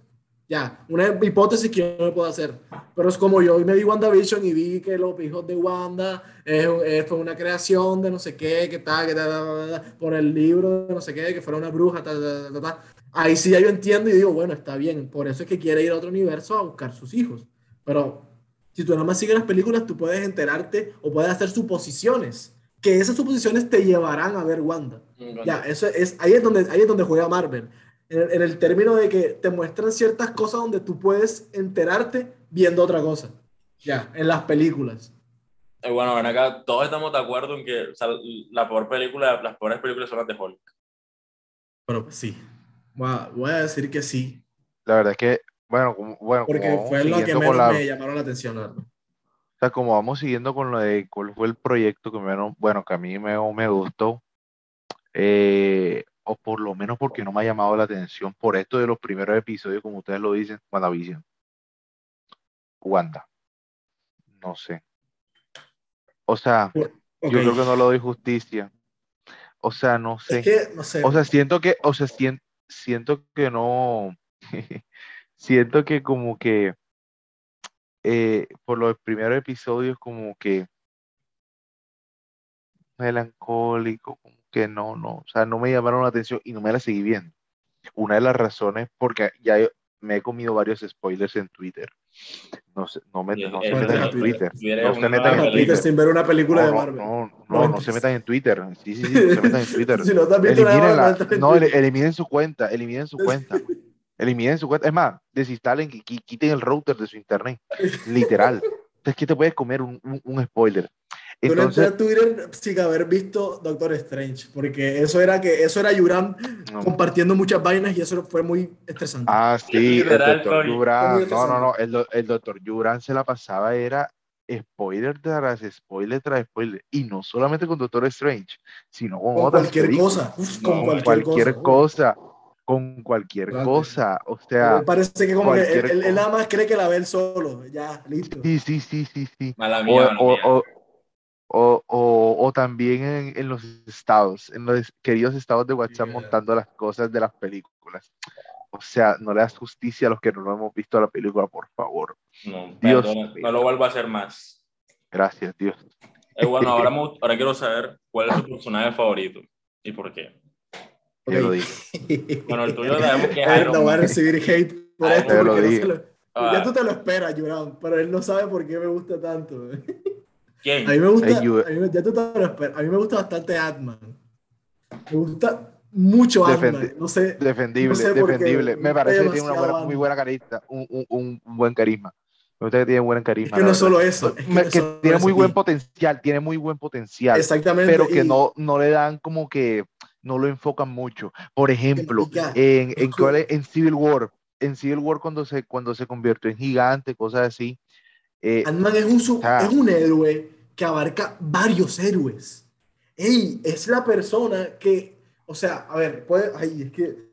C: Ya, una hipótesis que yo no puedo hacer. Pero es como yo hoy me vi WandaVision y vi que los hijos de Wanda es, es- fue una creación de no sé qué, que tal, que tal, por el libro de no sé qué, que fuera una bruja, tal, tal, tal, tal. Ahí sí ya yo entiendo y digo, bueno, está bien. Por eso es que quiere ir a otro universo a buscar sus hijos. Pero si tú nada más sigues las películas, tú puedes enterarte o puedes hacer suposiciones. Que esas suposiciones te llevarán a ver Wanda. Ya, eso es, ahí es donde, ahí es donde juega Marvel. En, el- en el término de que te muestran ciertas cosas donde tú puedes enterarte viendo otra cosa. Ya, en las películas.
B: Eh, bueno, ven acá, todos estamos de acuerdo en que o sea, la peor película, las peores películas son las de Hulk.
C: Pero pues sí. Voy a, voy a decir que sí.
A: La verdad es que, bueno, como, bueno,
C: Porque
A: como
C: fue lo que menos
A: la,
C: me llamaron la atención, verdad.
A: o sea, como vamos siguiendo con lo de cuál fue el proyecto que menos, bueno, que a mí me, me gustó, eh, o por lo menos porque no me ha llamado la atención por esto de los primeros episodios, como ustedes lo dicen, WandaVision. Wanda. No sé. O sea, yo creo que no le doy justicia. O sea, no sé.
C: Es que, no sé.
A: O sea, siento que, o sea, sien- siento que no, siento que como que eh, por los primeros episodios como que melancólico, como que no, no, o sea, no me llamaron la atención y no me la seguí viendo. Una de las razones, porque ya me he comido varios spoilers en Twitter, No se, no
B: Y-
A: no
B: eh,
A: se metan en
C: Twitter.
A: Twitter. No se metan en.
C: Twitter sin ver una película
A: No,
C: de
A: no,
C: Marvel.
A: no, no,
C: No,
A: no se metan en Twitter. Sí, sí, sí, no se metan en Twitter.
C: Si no
A: No, eliminen su cuenta, eliminen su cuenta. Eliminen su cuenta. Es más, desinstalen, qui- qui- quiten el router de su internet. Literal. Es que te puedes comer un, un- un spoiler.
C: Yo no entré
A: Entonces,
C: a Twitter sin haber visto Doctor Strange, porque eso era que eso era Yuram
A: no.
C: compartiendo muchas vainas y eso fue muy estresante.
A: ah, sí, el doctor.
C: Muy
A: No, no, no. El, do- el doctor Yuran se la pasaba, era spoiler tras spoiler tras spoiler. Y no solamente con Doctor Strange, sino con,
C: con
A: otras
C: cualquier
A: películas.
C: cosa, uf,
B: No,
C: con cualquier,
A: cualquier
C: cosa.
A: cosa. Con cualquier
C: Claro.
A: cosa. O sea,
C: Me parece que como que él, él- nada más cree que la ve él solo, ya, listo.
A: sí, sí, sí, sí, sí.
B: Mala
A: O,
B: mía, mala
A: o-
B: mía.
A: o- o- o- o también en, en los estados, en los queridos estados de WhatsApp
C: Yeah.
A: montando las cosas de las películas. O sea, no le das justicia a los que no hemos visto la película, por favor.
B: No,
A: Dios
B: perdona, no lo vuelvo a hacer más.
A: Gracias, Dios.
B: Eh, bueno, ahora, ahora quiero saber cuál es tu personaje favorito y por qué.
A: Yo lo dije.
B: Bueno, el tuyo sabemos que es Iron
C: no va a recibir hate por
B: Ay,
C: esto
A: te lo
C: porque no
A: dije.
C: se lo-
B: Ah,
C: Ya tú te lo esperas, Yuram, pero él no sabe por qué me gusta tanto.
B: ¿Quién?
C: A mí me gusta, a mí me- ya tú te lo esperas. A mí me gusta bastante Ant-Man. Me gusta mucho
A: Defendi-
C: Ant-Man. No sé,
A: Defendible,
C: No sé
A: defendible.
C: me
A: parece que tiene una buena, muy buena carisma, un, un- un- buen carisma. Me gusta que tiene buen
C: es
A: carisma.
C: que
A: la
C: no es
A: verdad.
C: solo eso. es que
A: Me-
C: no es
A: que
C: solo
A: tiene
C: eso,
A: muy buen potencial, tiene muy buen potencial.
C: Exactamente.
A: pero que
C: y-
A: no, no le dan como que no lo enfocan mucho. Por ejemplo, en,
C: es
A: en,
C: que-
A: es- Civil War, en Civil War cuando se, cuando se convirtió en gigante, cosas así. eh,
C: Ant-Man es un, es un héroe que abarca varios héroes. Ey, es la persona que, o sea, a ver, puede, ay, es que,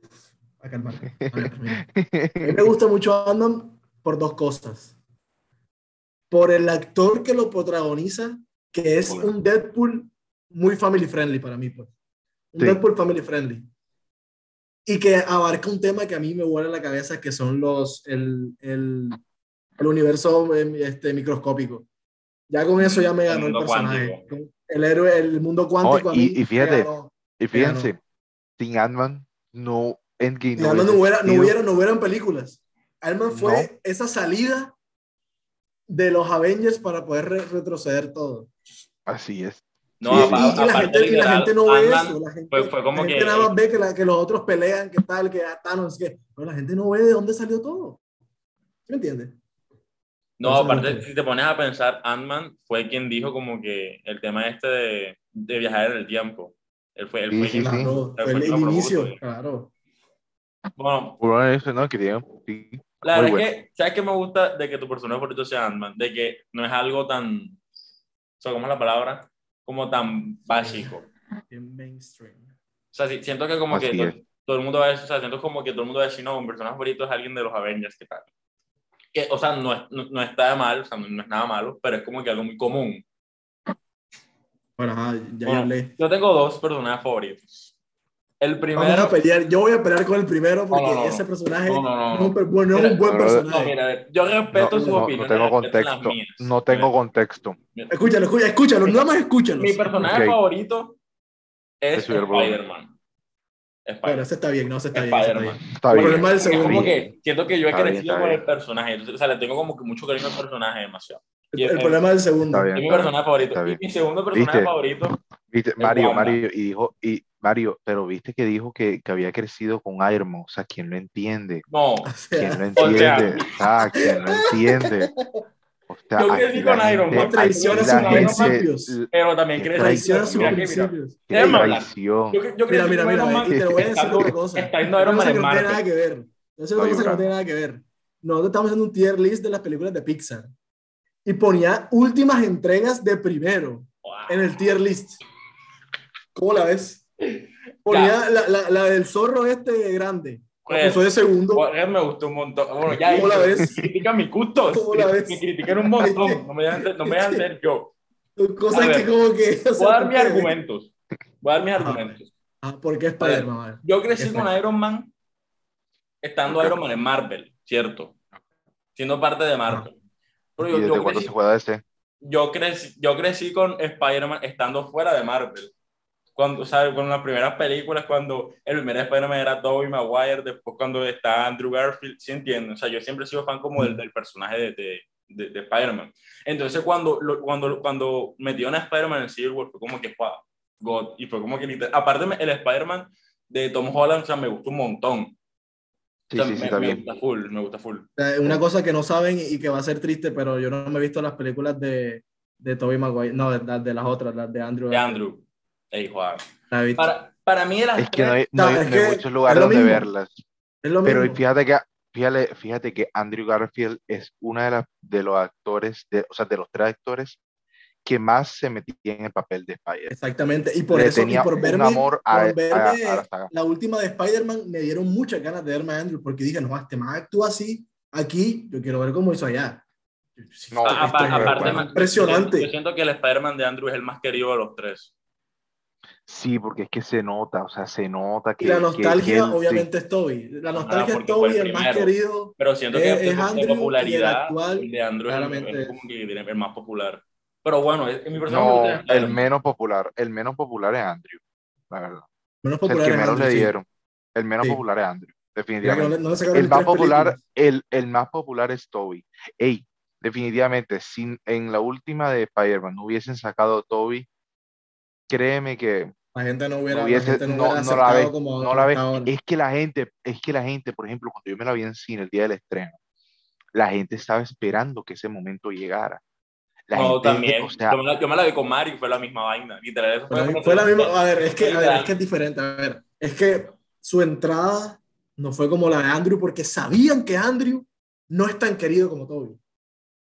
C: a calmar. A ver. A mí me gusta mucho Ant-Man por dos cosas. Por el actor que lo protagoniza, que es
A: Bueno.
C: un Deadpool muy family friendly para mí, pues. Un
A: Sí.
C: Deadpool family friendly. Y que abarca un tema que a mí me vuela la cabeza, que son los, el, el, el universo eh, este, microscópico. Ya con eso ya me
B: El
C: ganó el,
B: mundo
C: personaje. El héroe, el mundo cuántico. a
A: y-
C: mí
A: y fíjate,
C: ganó.
A: y fíjense, sin Ant-Man, no Endgame.
C: Y Ant-Man no, hubiera, no,
A: existido.
C: hubiera, no hubieran películas. Ant-Man fue
A: No.
C: esa salida de los Avengers para poder re- retroceder todo.
A: Así es.
B: No,
C: y, y- y la, gente, y la gente no ve eso. La gente,
B: fue- fue como
C: la gente
B: que-
C: nada más ve que, la- que los otros pelean, que tal, que ah, Thanos, que. Pero la gente no ve de dónde salió todo. ¿Sí ¿Me entiendes?
B: No, aparte, si te pones a pensar, Ant-Man fue quien dijo como que el tema este de, de viajar en el tiempo. Él fue, él
A: Sí,
B: fue
A: sí,
B: quien-
A: sí.
C: Claro,
B: Él
C: fue el, inicio, claro.
B: Bueno,
A: eso, ¿no? Que sí.
B: la verdad
A: bueno.
B: es que, ¿sabes qué me gusta de que tu personaje favorito sea Ant-Man? De que no es algo tan, o sea, ¿cómo es la palabra? Como tan básico.
C: Bien mainstream.
B: O sea, sí, siento que como que
A: Así
B: todo,
A: es.
B: todo el mundo va a decir, o sea, siento como que todo el mundo va a decir, no, mi personaje favorito es alguien de los Avengers, ¿qué tal? Que, o sea, no, es- no, no está de mal, o sea, no, no es nada malo, pero es como que algo muy común.
C: Bueno, ajá, ya
B: Bueno,
C: hablé.
B: yo tengo dos personajes favoritos. El
C: Vamos
B: primero...
C: a pelear. Yo voy a pelear con el primero porque
B: No, no, no,
C: ese personaje
B: No, no, no,
C: no es un, bueno, no es un buen personaje.
B: mira, a ver, yo respeto
A: No,
B: sus
A: no, tengo contexto. No tengo
B: Mira,
A: contexto.
C: Escúchalo, escúchalo, escúchalo, nada más escúchalo.
B: Mi personaje
A: Ok.
B: favorito es
A: ya.
B: Spider-Man.
C: Bueno, ese está bien, no, ese está bien. está bien.
A: Está
C: El
A: bien.
C: problema del
B: Es como
C: segundo.
B: que siento que yo he crecido con el personaje. entonces, O sea, le tengo como que mucho cariño al personaje demasiado. Y
C: El,
B: es-
C: el problema del segundo.
A: Está bien.
B: es mi personaje favorito. Y mi segundo personaje
A: ¿Viste?
B: favorito.
A: Viste, Mario,
B: Wanda.
A: Mario, y dijo, y Mario, pero viste que dijo que, que había crecido con Iron Man. O sea, ¿quién lo entiende?
B: No,
A: ¿Quién lo
B: O sea-
A: entiende? Ah, ¿quién lo entiende? O sea,
B: Yo Iron
A: gente-
B: Man.
A: aquí
C: Traiciona sus principios.
B: pero también crecí.
C: traiciona sus
B: mira que, mira,
C: principios.
B: Hablar.
A: traición.
B: Yo, yo
C: Mira, mira, mira,
B: Iron Man
C: y te voy a decir otra cosa.
B: estando
C: Una
B: Iron Man
C: que
B: en
C: no tiene nada que ver.
A: No,
C: una cosa que no tiene nada que ver. Nosotros estamos haciendo un tier list de las películas de Pixar. Y ponía últimas entregas de primero
B: Wow.
C: en el tier list. ¿Cómo la ves? Ponía la, la, la del zorro este grande.
B: Pues,
C: Puso de segundo.
B: Jorge me gustó un montón. Bueno, ya
C: ¿Cómo la ves?
B: critican mis gustos.
C: ¿Cómo la ves?
B: Me critican un montón. No me dejan no me dejan ser yo.
C: Cosas
B: A ver,
C: que como que... o sea,
B: Voy a dar mis argumentos. Voy a dar mis
C: Ajá.
B: argumentos.
C: Ah, ¿por qué Spider-Man?
B: Yo crecí con. Iron Man estando Iron Man en Marvel, ¿cierto? Siendo parte de Marvel. Pero
A: ¿Y
B: yo,
A: desde
B: yo
A: cuándo
B: crecí,
A: se juega ese?
B: yo, crecí, yo crecí con Spider-Man estando fuera de Marvel. Cuando, ¿sabes? Con las primeras películas, cuando el primer Spider-Man era Tobey Maguire, después cuando está Andrew Garfield, ¿sí entienden? O sea, yo siempre he sido fan como del, del personaje de, de, de, de Spider-Man. Entonces, cuando, lo- cuando, cuando metieron a Spider-Man en Civil War, fue como que fue God. Y fue como que, literal- aparte, me- el Spider-Man de Tom Holland, o sea, me gustó un montón.
A: Sí,
B: O sea,
A: sí, sí,
B: me,
A: está
B: me
A: bien.
B: gusta full, me gusta full.
C: Una cosa que no saben y que va a ser triste, pero yo no me he visto las películas de, de Tobey Maguire, no, de, de las otras, las de Andrew.
B: De Andrew. Ey, Juan. Para, para mí, de las
A: Es que no hay,
B: tres-
A: no hay-
C: No,
A: hay
C: que
A: muchos
C: es
A: lugares donde
C: mismo.
A: verlas.
C: es lo
A: Pero
C: mismo.
A: fíjate que, fíjate, fíjate que Andrew Garfield es una de, las de los actores, de, o sea, de los tres actores que más se metía en el papel de Spider.
C: Exactamente. Y por
A: Le
C: eso, y
A: tenía
C: por
A: un
C: verme,
A: amor a-
C: por verme
A: a- a la saga.
C: la última de Spider-Man, me dieron muchas ganas de verme a Andrew, porque dije, no, este más actúa así, aquí, yo quiero ver cómo hizo allá.
A: No,
C: es
B: aparte,
A: bueno.
B: man,
C: impresionante.
B: Yo, yo siento que el Spider-Man de Andrew es el más querido de los tres.
A: Sí, porque es que se nota, o sea, se nota que.
C: Y la nostalgia,
A: que él, sí.
C: obviamente, es Toby. La nostalgia es
B: el
C: Toby, el más querido.
B: Pero siento
C: Es-
B: que
C: es
B: de,
C: Andrew el actual,
B: el de Andrew es el-
C: claramente
B: es, como que el más popular. Pero bueno, es, en mi persona
A: No, el menos popular, el menos popular es Andrew, la verdad.
C: Menos
A: O sea, el que menos
C: Andrew,
A: le
C: sí.
A: dieron. El menos
C: Sí.
A: popular es Andrew,
C: no
A: definitivamente.
C: no sacaron
A: El más popular, el, el más popular es Toby. Ey, definitivamente, si en la última de Spider-Man no hubiesen sacado a Toby, créeme que
C: La gente no hubiera,
A: no
C: la
A: hubiese,
C: gente no
A: no,
C: hubiera
A: no la ve,
C: como
A: no la ve. Es que la gente, es que la gente, por ejemplo, cuando yo me la vi en cine el día del estreno, la gente estaba esperando que ese momento llegara. La
B: No,
A: gente,
B: también.
A: o sea,
B: yo, me la, yo me la vi con Mario y fue la misma vaina. Literal, eso
C: Fue la,
B: fue,
C: fue la misma, a ver, es que, a ver, es que es diferente, a ver, es que su entrada no fue como la de Andrew porque sabían que Andrew no es tan querido como Toby. O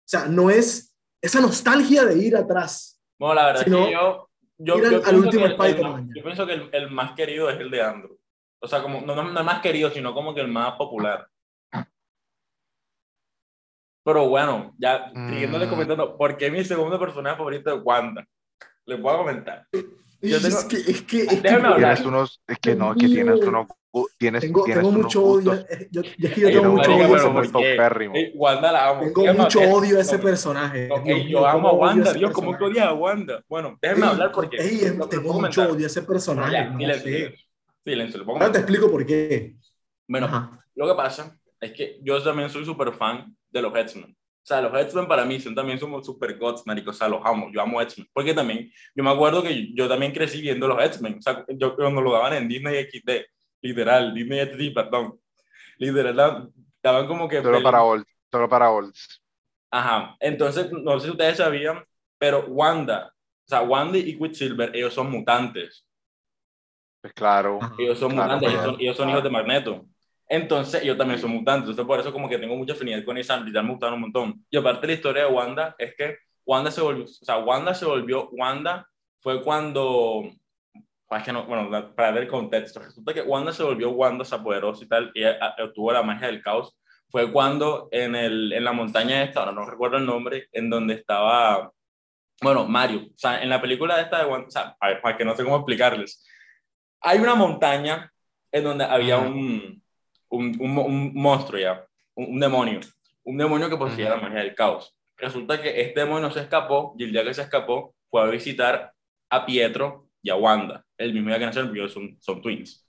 C: sea, no es esa nostalgia de ir atrás.
B: No, la verdad
C: Si no,
B: es que yo. Yo, yo
C: al
B: pienso
C: último
B: que el- el yo pienso que el, el más querido es el de Andrew. O sea, como, no, no, el más querido, sino como que el más popular. Pero bueno, ya siguiéndole
A: Mm.
B: comentando, ¿por qué mi segundo personaje favorito es Wanda? Les puedo comentar. Yo
C: Es
B: tengo-
C: que, es que, es que-
B: hablar.
A: tienes unos, es que no, es que tienes unos, tienes,
C: tengo,
A: tienes
C: tengo mucho odio. eh, yo- tengo
B: no,
C: mucho odio.
B: la amo.
C: Tengo
B: Déjame-
C: mucho odio a ese
B: no,
C: personaje.
B: no,
C: Dios
B: yo amo a Wanda, Dios, ¿cómo que
C: personaje.
B: odias a Wanda? Bueno, déjenme
C: Ey,
B: hablar porque.
C: ey, tengo mucho odio a ese personaje.
B: ya, silencio, silencio.
C: Ahora te explico por qué.
B: Bueno,
C: Ajá.
B: lo que pasa es que yo también soy súper fan de los X-Men. O sea, los X-Men para mí son también somos super gods, marico. O sea, los amo. Yo amo X-Men. Porque también, yo me acuerdo que yo también crecí viendo los X-Men. O sea, yo cuando lo daban en Disney XD, literal, Disney XD, perdón. Literal, daban como que...
A: solo para old, solo para olds.
B: Ajá. Entonces, no sé si ustedes sabían, pero Wanda, o sea, Wanda y Quicksilver, ellos son mutantes.
A: Pues claro.
B: Ellos son
A: Claro,
B: mutantes, ellos
A: claro.
B: son, ellos son hijos de Magneto. Entonces, ellos también son mutantes. Entonces, por eso como que tengo mucha afinidad con esa, ya me gustaron un montón. Y aparte la historia de Wanda es que Wanda se volvió, o sea, Wanda se volvió, Wanda fue cuando, es que no, bueno, para ver el contexto, resulta que Wanda se volvió Wanda, se apoderó y tal, y obtuvo la magia del caos. Fue cuando en, el, en la montaña esta, ahora no recuerdo el nombre, en donde estaba, bueno, Mario. O sea, en la película esta de Wanda, o sea, a ver, para que no sé cómo explicarles. Hay una montaña en donde había un, un, un, un monstruo ya, un, demonio, un demonio que poseía la magia del caos. Resulta que este demonio se escapó y el día que se escapó fue a visitar a Pietro y a Wanda, el mismo día que nacieron, porque son, son twins.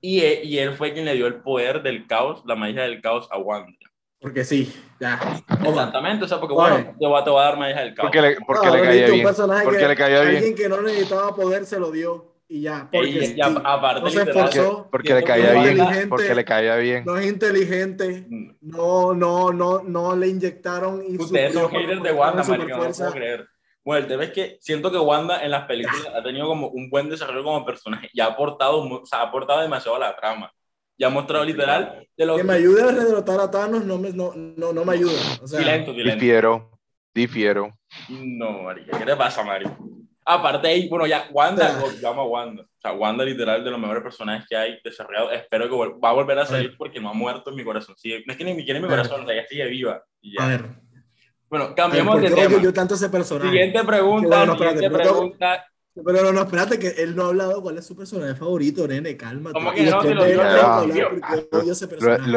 B: Y él, y él fue quien le dio el poder del caos, la magia del caos a Wanda.
C: Porque sí, ya.
B: Exactamente, o sea, porque
C: Oye.
B: bueno, te voy, a, te voy a dar magia del caos.
A: porque le, porque
C: Ah,
A: le caía
C: un
A: bien,
C: personaje
A: porque
C: que
A: le caía bien,
C: Alguien que no necesitaba poder se lo dio y ya. Porque
B: Y- y aparte,
C: no se
B: literal,
A: porque,
C: esforzó,
A: porque le caía bien, porque le caía bien.
C: no es inteligente,
B: Mm.
C: no, no, no, no le inyectaron y
B: Ustedes son haters de Wanda, no puedo creer. Bueno, el tema es que siento que Wanda en las películas ha tenido como un buen desarrollo como personaje y ha aportado, o sea, ha aportado demasiado a la trama. Y ha mostrado literal de lo
C: Que me ayude a derrotar a Thanos no me, no, no, no me ayuda. O sea,
B: Silento, silento.
A: Difiero, difiero.
B: No, marica, ¿qué te pasa, Mario? Aparte ahí, bueno, ya, Wanda,
C: Ah.
B: oh, yo amo a Wanda. O sea, Wanda literal de los mejores personajes que hay desarrollado. Espero que va a volver a salir porque no ha muerto en mi corazón. Sigue, no es que ni siquiera en mi corazón, o sea, ya sigue viva. Y ya.
C: a ver,
B: Bueno,
C: ¿por
B: de
C: qué
B: tema.
C: odio yo tanto ese personaje?
B: Siguiente pregunta,
C: Bueno, espérate,
B: siguiente
C: pero tengo-
B: pregunta.
C: Pero no, no, espérate, que él no ha hablado cuál es su personaje favorito, nene, cálmate.
B: ¿Cómo que
C: Y
B: no? Te lo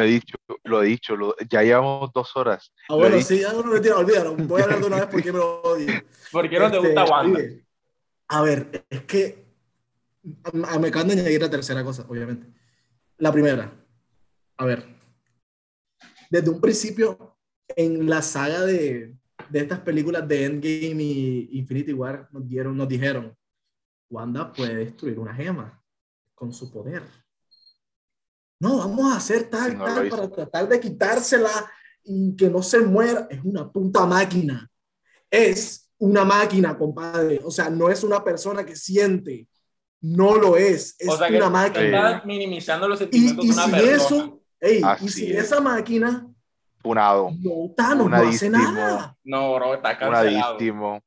A: he dicho, lo he dicho, lo- ya llevamos dos horas.
C: Ah, bueno, sí, ya no mentira, olvídalo. Voy a hablar de una vez porque me lo odio.
B: ¿Por qué no te
C: Este,
B: gusta Wanda?
C: oye, A ver, es que a- me acaban de añadir la tercera cosa, obviamente. La primera, a ver, desde un principio, en la saga de, de estas películas de Endgame y Infinity War nos, dieron, nos dijeron, Wanda puede destruir una gema con su poder. No, vamos a hacer tal,
A: no
C: tal, para tratar de quitársela y que no se muera. Es una puta máquina. Es una máquina, compadre. O sea, no es una persona que siente. No lo es. Es
B: O sea que
C: una máquina.
B: estás minimizando los
C: Y,
B: sentimientos
C: y
B: de una
C: sin
B: persona.
C: eso, ey, y sin
A: es.
C: esa máquina,
A: Punado.
C: no, Thanos no hace nada.
B: No, bro, está cancelado.
A: Punadísimo.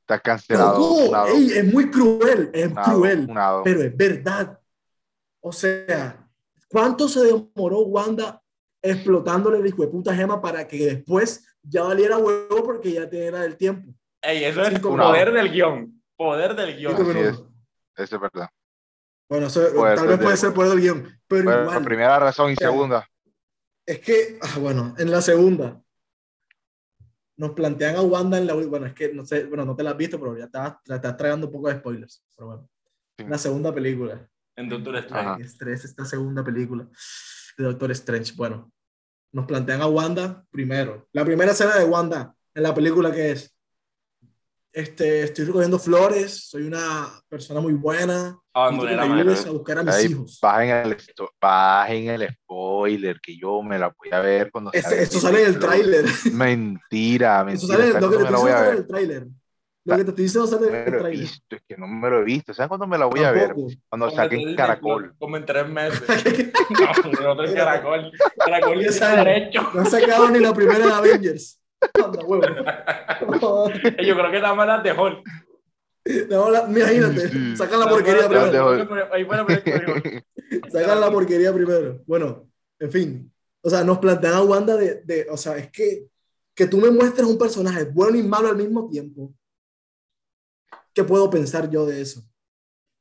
A: Estás cancelado.
C: Ey, es muy cruel, es
A: punado,
C: cruel,
A: punado.
C: pero es verdad. O sea, ¿cuánto se demoró Wanda explotándole el hijo de puta gema para que después ya valiera huevo porque ya era del tiempo?
B: Ey, eso es
C: Cinco
B: poder del guion. Poder del
A: guion.
C: Minutos.
A: Eso es verdad.
C: Bueno, eso,
A: Puede
C: tal vez
A: de-
C: puede ser por el guion, pero
A: Bueno,
C: igual.
A: primera razón y segunda.
C: Es que, ah, bueno, en la segunda nos plantean a Wanda en la. Bueno, es que no sé, bueno, no te la has visto, pero ya te estás, te estás tragando un poco de spoilers. Pero bueno,
A: Sí.
C: la segunda película.
B: En Doctor Strange.
C: Estrés esta segunda película de Doctor Strange. Bueno, nos plantean a Wanda primero. La primera escena de Wanda en la película que es. Este, estoy recogiendo flores, soy una persona muy buena.
B: Abandoné la
C: a buscar a mis hijos.
A: bajen el, bajen el spoiler, que yo me la voy a ver cuando
C: Este-
A: salga
C: esto sale en el
A: título.
C: tráiler.
A: Mentira,
C: Eso
A: mentira.
C: sale,
A: ¿sabes
C: lo que te estoy
A: voy a
C: diciendo sale en
A: ver?
C: el tráiler. Lo que te estoy diciendo sale
A: No
C: en
A: me
C: el
A: lo he
C: tráiler.
A: visto, es que no me lo he visto. ¿Sabes cuándo me la voy a ver? Cuando
B: Como
A: saque
B: en
A: en
B: Disney
A: Caracol.
B: Como en tres meses. No, otro es Caracol. Caracol tiene
C: años.
B: derecho.
C: No han sacado ni la primera de Avengers. Anda, huevo.
B: Yo creo que nada más las de Hulk.
C: No, la- imagínate, sacan la porquería primero. Sacan la porquería primero. Bueno, en fin. O sea, nos plantean a Wanda de, de- o sea, es que, que tú me muestres un personaje bueno y malo al mismo tiempo. ¿Qué puedo pensar yo de eso?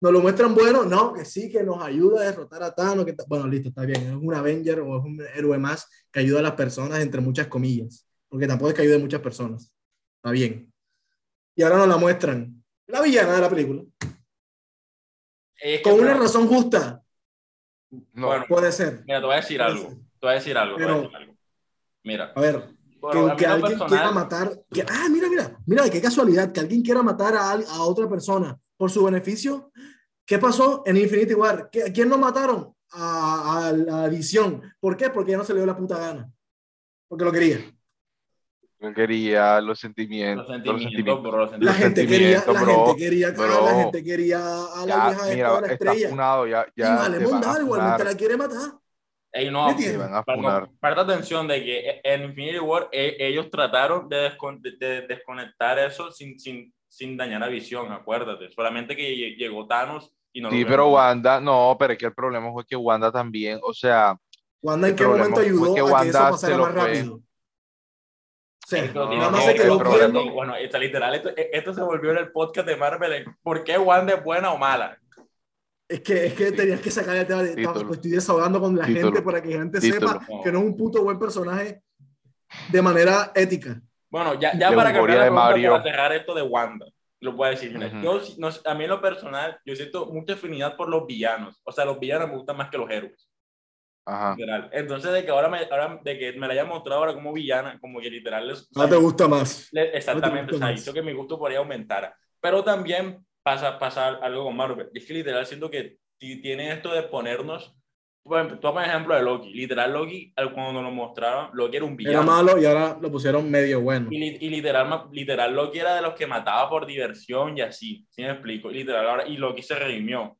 C: ¿Nos lo muestran bueno? No, que sí, que nos ayuda a derrotar a Thanos. Que bueno, listo, está bien. Es un Avenger o es un héroe más que ayuda a las personas, entre muchas comillas. Porque tampoco es que ayude a muchas personas. Está bien. Y ahora nos la muestran. La villana de la película.
B: Es que,
C: Con una razón justa,
A: No,
B: Bueno,
C: puede ser.
B: Mira, te voy a decir
C: Puede
B: algo.
C: ser.
B: Te voy a decir algo. a decir. Mira,
C: A ver, que,
B: a
C: alguien
B: personal-
C: quiera matar. que- ah, mira, mira, mira, qué casualidad, que alguien quiera matar a, a otra persona por su beneficio. ¿Qué pasó en Infinity War? ¿Qué- ¿A quién no mataron? A, a la visión. ¿Por qué? Porque ya no se le dio la puta gana. Porque lo quería.
A: Yo quería los
B: Los
A: sentimientos. Los
B: sentimientos, bro, los
C: La
B: sentimientos.
C: gente quería, la
A: sentimientos,
C: gente quería,
A: bro.
C: la gente quería a la
A: Ya,
C: vieja esta
A: mira,
C: de la estrella.
A: funado, ya,
C: y
A: ya
C: vale,
A: te van a
C: mondar, igualmente la quiere matar.
B: Ey,
C: ¿Me
B: no,
C: entiendes?
A: te van a
B: Pero
A: funar.
B: Presta atención de que en Infinity War eh, ellos trataron de, descon- de- de desconectar eso sin, sin, sin dañar a Visión, acuérdate. Solamente que lle- llegó Thanos y no lo
A: Sí,
B: vieron.
A: pero Wanda, no, pero es que el problema fue que Wanda también, o sea,
C: Wanda en qué momento ayudó
A: fue que
C: a que eso
A: Wanda
C: pasara
A: se lo
C: más
A: fue.
C: rápido. O
B: Esto
A: No,
C: más
B: que-
C: se quedó viendo.
B: Bueno, está literal, esto, esto se volvió en el podcast de Marvel. ¿Por qué Wanda es buena o mala?
C: Es que, es que tenías que sacar el tema de
A: Título.
C: pues, estoy desahogando con la
A: Título.
C: gente para que la gente
A: Título.
C: sepa que no es un puto buen personaje de manera ética.
B: Bueno, ya, ya para cambiar para cerrar esto de Wanda, lo puedo decir. mira,
A: Ujú.
B: yo, no sé, a mí en lo personal, yo siento mucha afinidad por los villanos. O sea, los villanos me gustan más que los héroes.
A: Ajá.
B: Literal. Entonces, de que ahora me, ahora, de que me la haya mostrado ahora como villana, como que literal les,
C: No te gusta más.
B: le- exactamente,
C: gusta
B: o sea,
C: más.
B: hizo que mi gusto por ahí aumentara. Pero también pasa, pasa algo con Marvel. Es que literal siento que ti- tiene esto de ponernos, ejemplo, toma el ejemplo de Loki. Literal, Loki, al- cuando nos lo mostraron, Loki era un
C: Era
B: villano.
C: malo y ahora lo pusieron medio bueno.
B: Y, y literal, literal, Loki era de los que mataba por diversión y así, ¿sí me explico? Y literal, ahora, y Loki se redimió.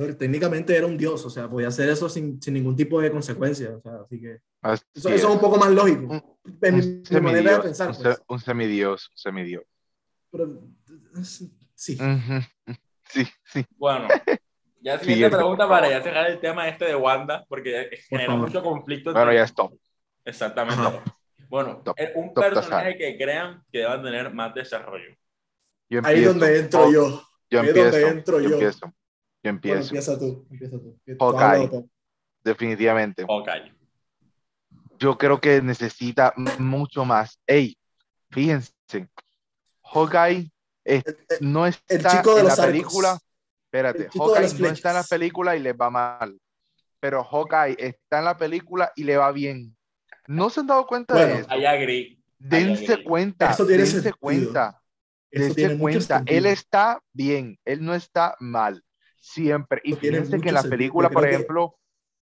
C: Pero técnicamente era un dios, o sea, podía hacer eso sin, sin ningún tipo de consecuencia. O sea, así que
A: Así
C: eso,
A: es.
C: eso es un poco más lógico.
A: Un-
C: mi,
A: un
C: mi manera de
A: semidios,
C: pensar.
A: un,
C: pues.
A: un semidios, un semidios.
C: Pero, sí.
A: Sí, sí.
B: Bueno, ya siguiente
A: Siguiente,
B: pregunta para ya cerrar el tema este de Wanda, porque genera mucho conflicto.
A: Bueno, ya stop.
B: Exactamente.
C: Ajá.
B: Bueno,
A: Top-
B: eh, un
A: top
B: personaje que crean que deban tener más desarrollo.
A: Yo
C: Ahí es
A: empiezo.
C: donde entro
A: Oh,
C: yo.
A: Yo
C: ahí es donde
A: empiezo.
C: entro
A: yo
C: yo.
A: empiezo. Yo
C: Bueno,
A: empiezo.
C: empieza tú. Empieza tú.
A: Hawkeye. Definitivamente.
B: Ok.
A: Yo creo que necesita mucho más. Ey, fíjense. Hawkeye eh,
C: El- el-
A: no está
C: el chico de
A: en la
C: arcos.
A: película. Espérate, Hawkeye no está en la película y les va mal. Pero Hawkeye está en la película y le va bien. ¿No se han dado cuenta
C: Bueno,
A: de eso?
B: Ahí agree.
A: dense cuenta,
C: Eso tiene
A: dense
C: sentido.
A: cuenta,
C: Eso
A: dense cuenta. Él está bien, él no está mal, siempre. Y fíjense que la película, por
C: que-
A: ejemplo,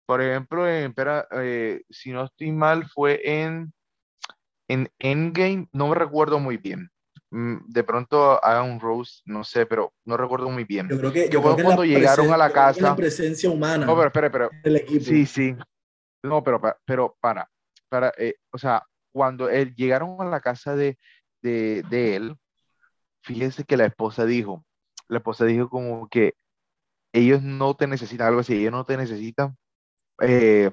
A: por ejemplo, en, espera, eh, si no estoy mal, fue en, en Endgame, no me recuerdo muy bien. Mm, De pronto hagan un Rose, no sé, pero no recuerdo muy bien.
C: Yo creo que, yo
A: fue
C: creo que
A: cuando llegaron a la casa-
C: la presencia humana
A: No, pero pero
C: del equipo.
A: Sí, sí. No, pero, pero para, para, eh, o sea, cuando él, llegaron a la casa de, de, de él, fíjense que la esposa dijo, la esposa dijo como que ellos no te necesitan, algo así, ellos no te necesitan, eh,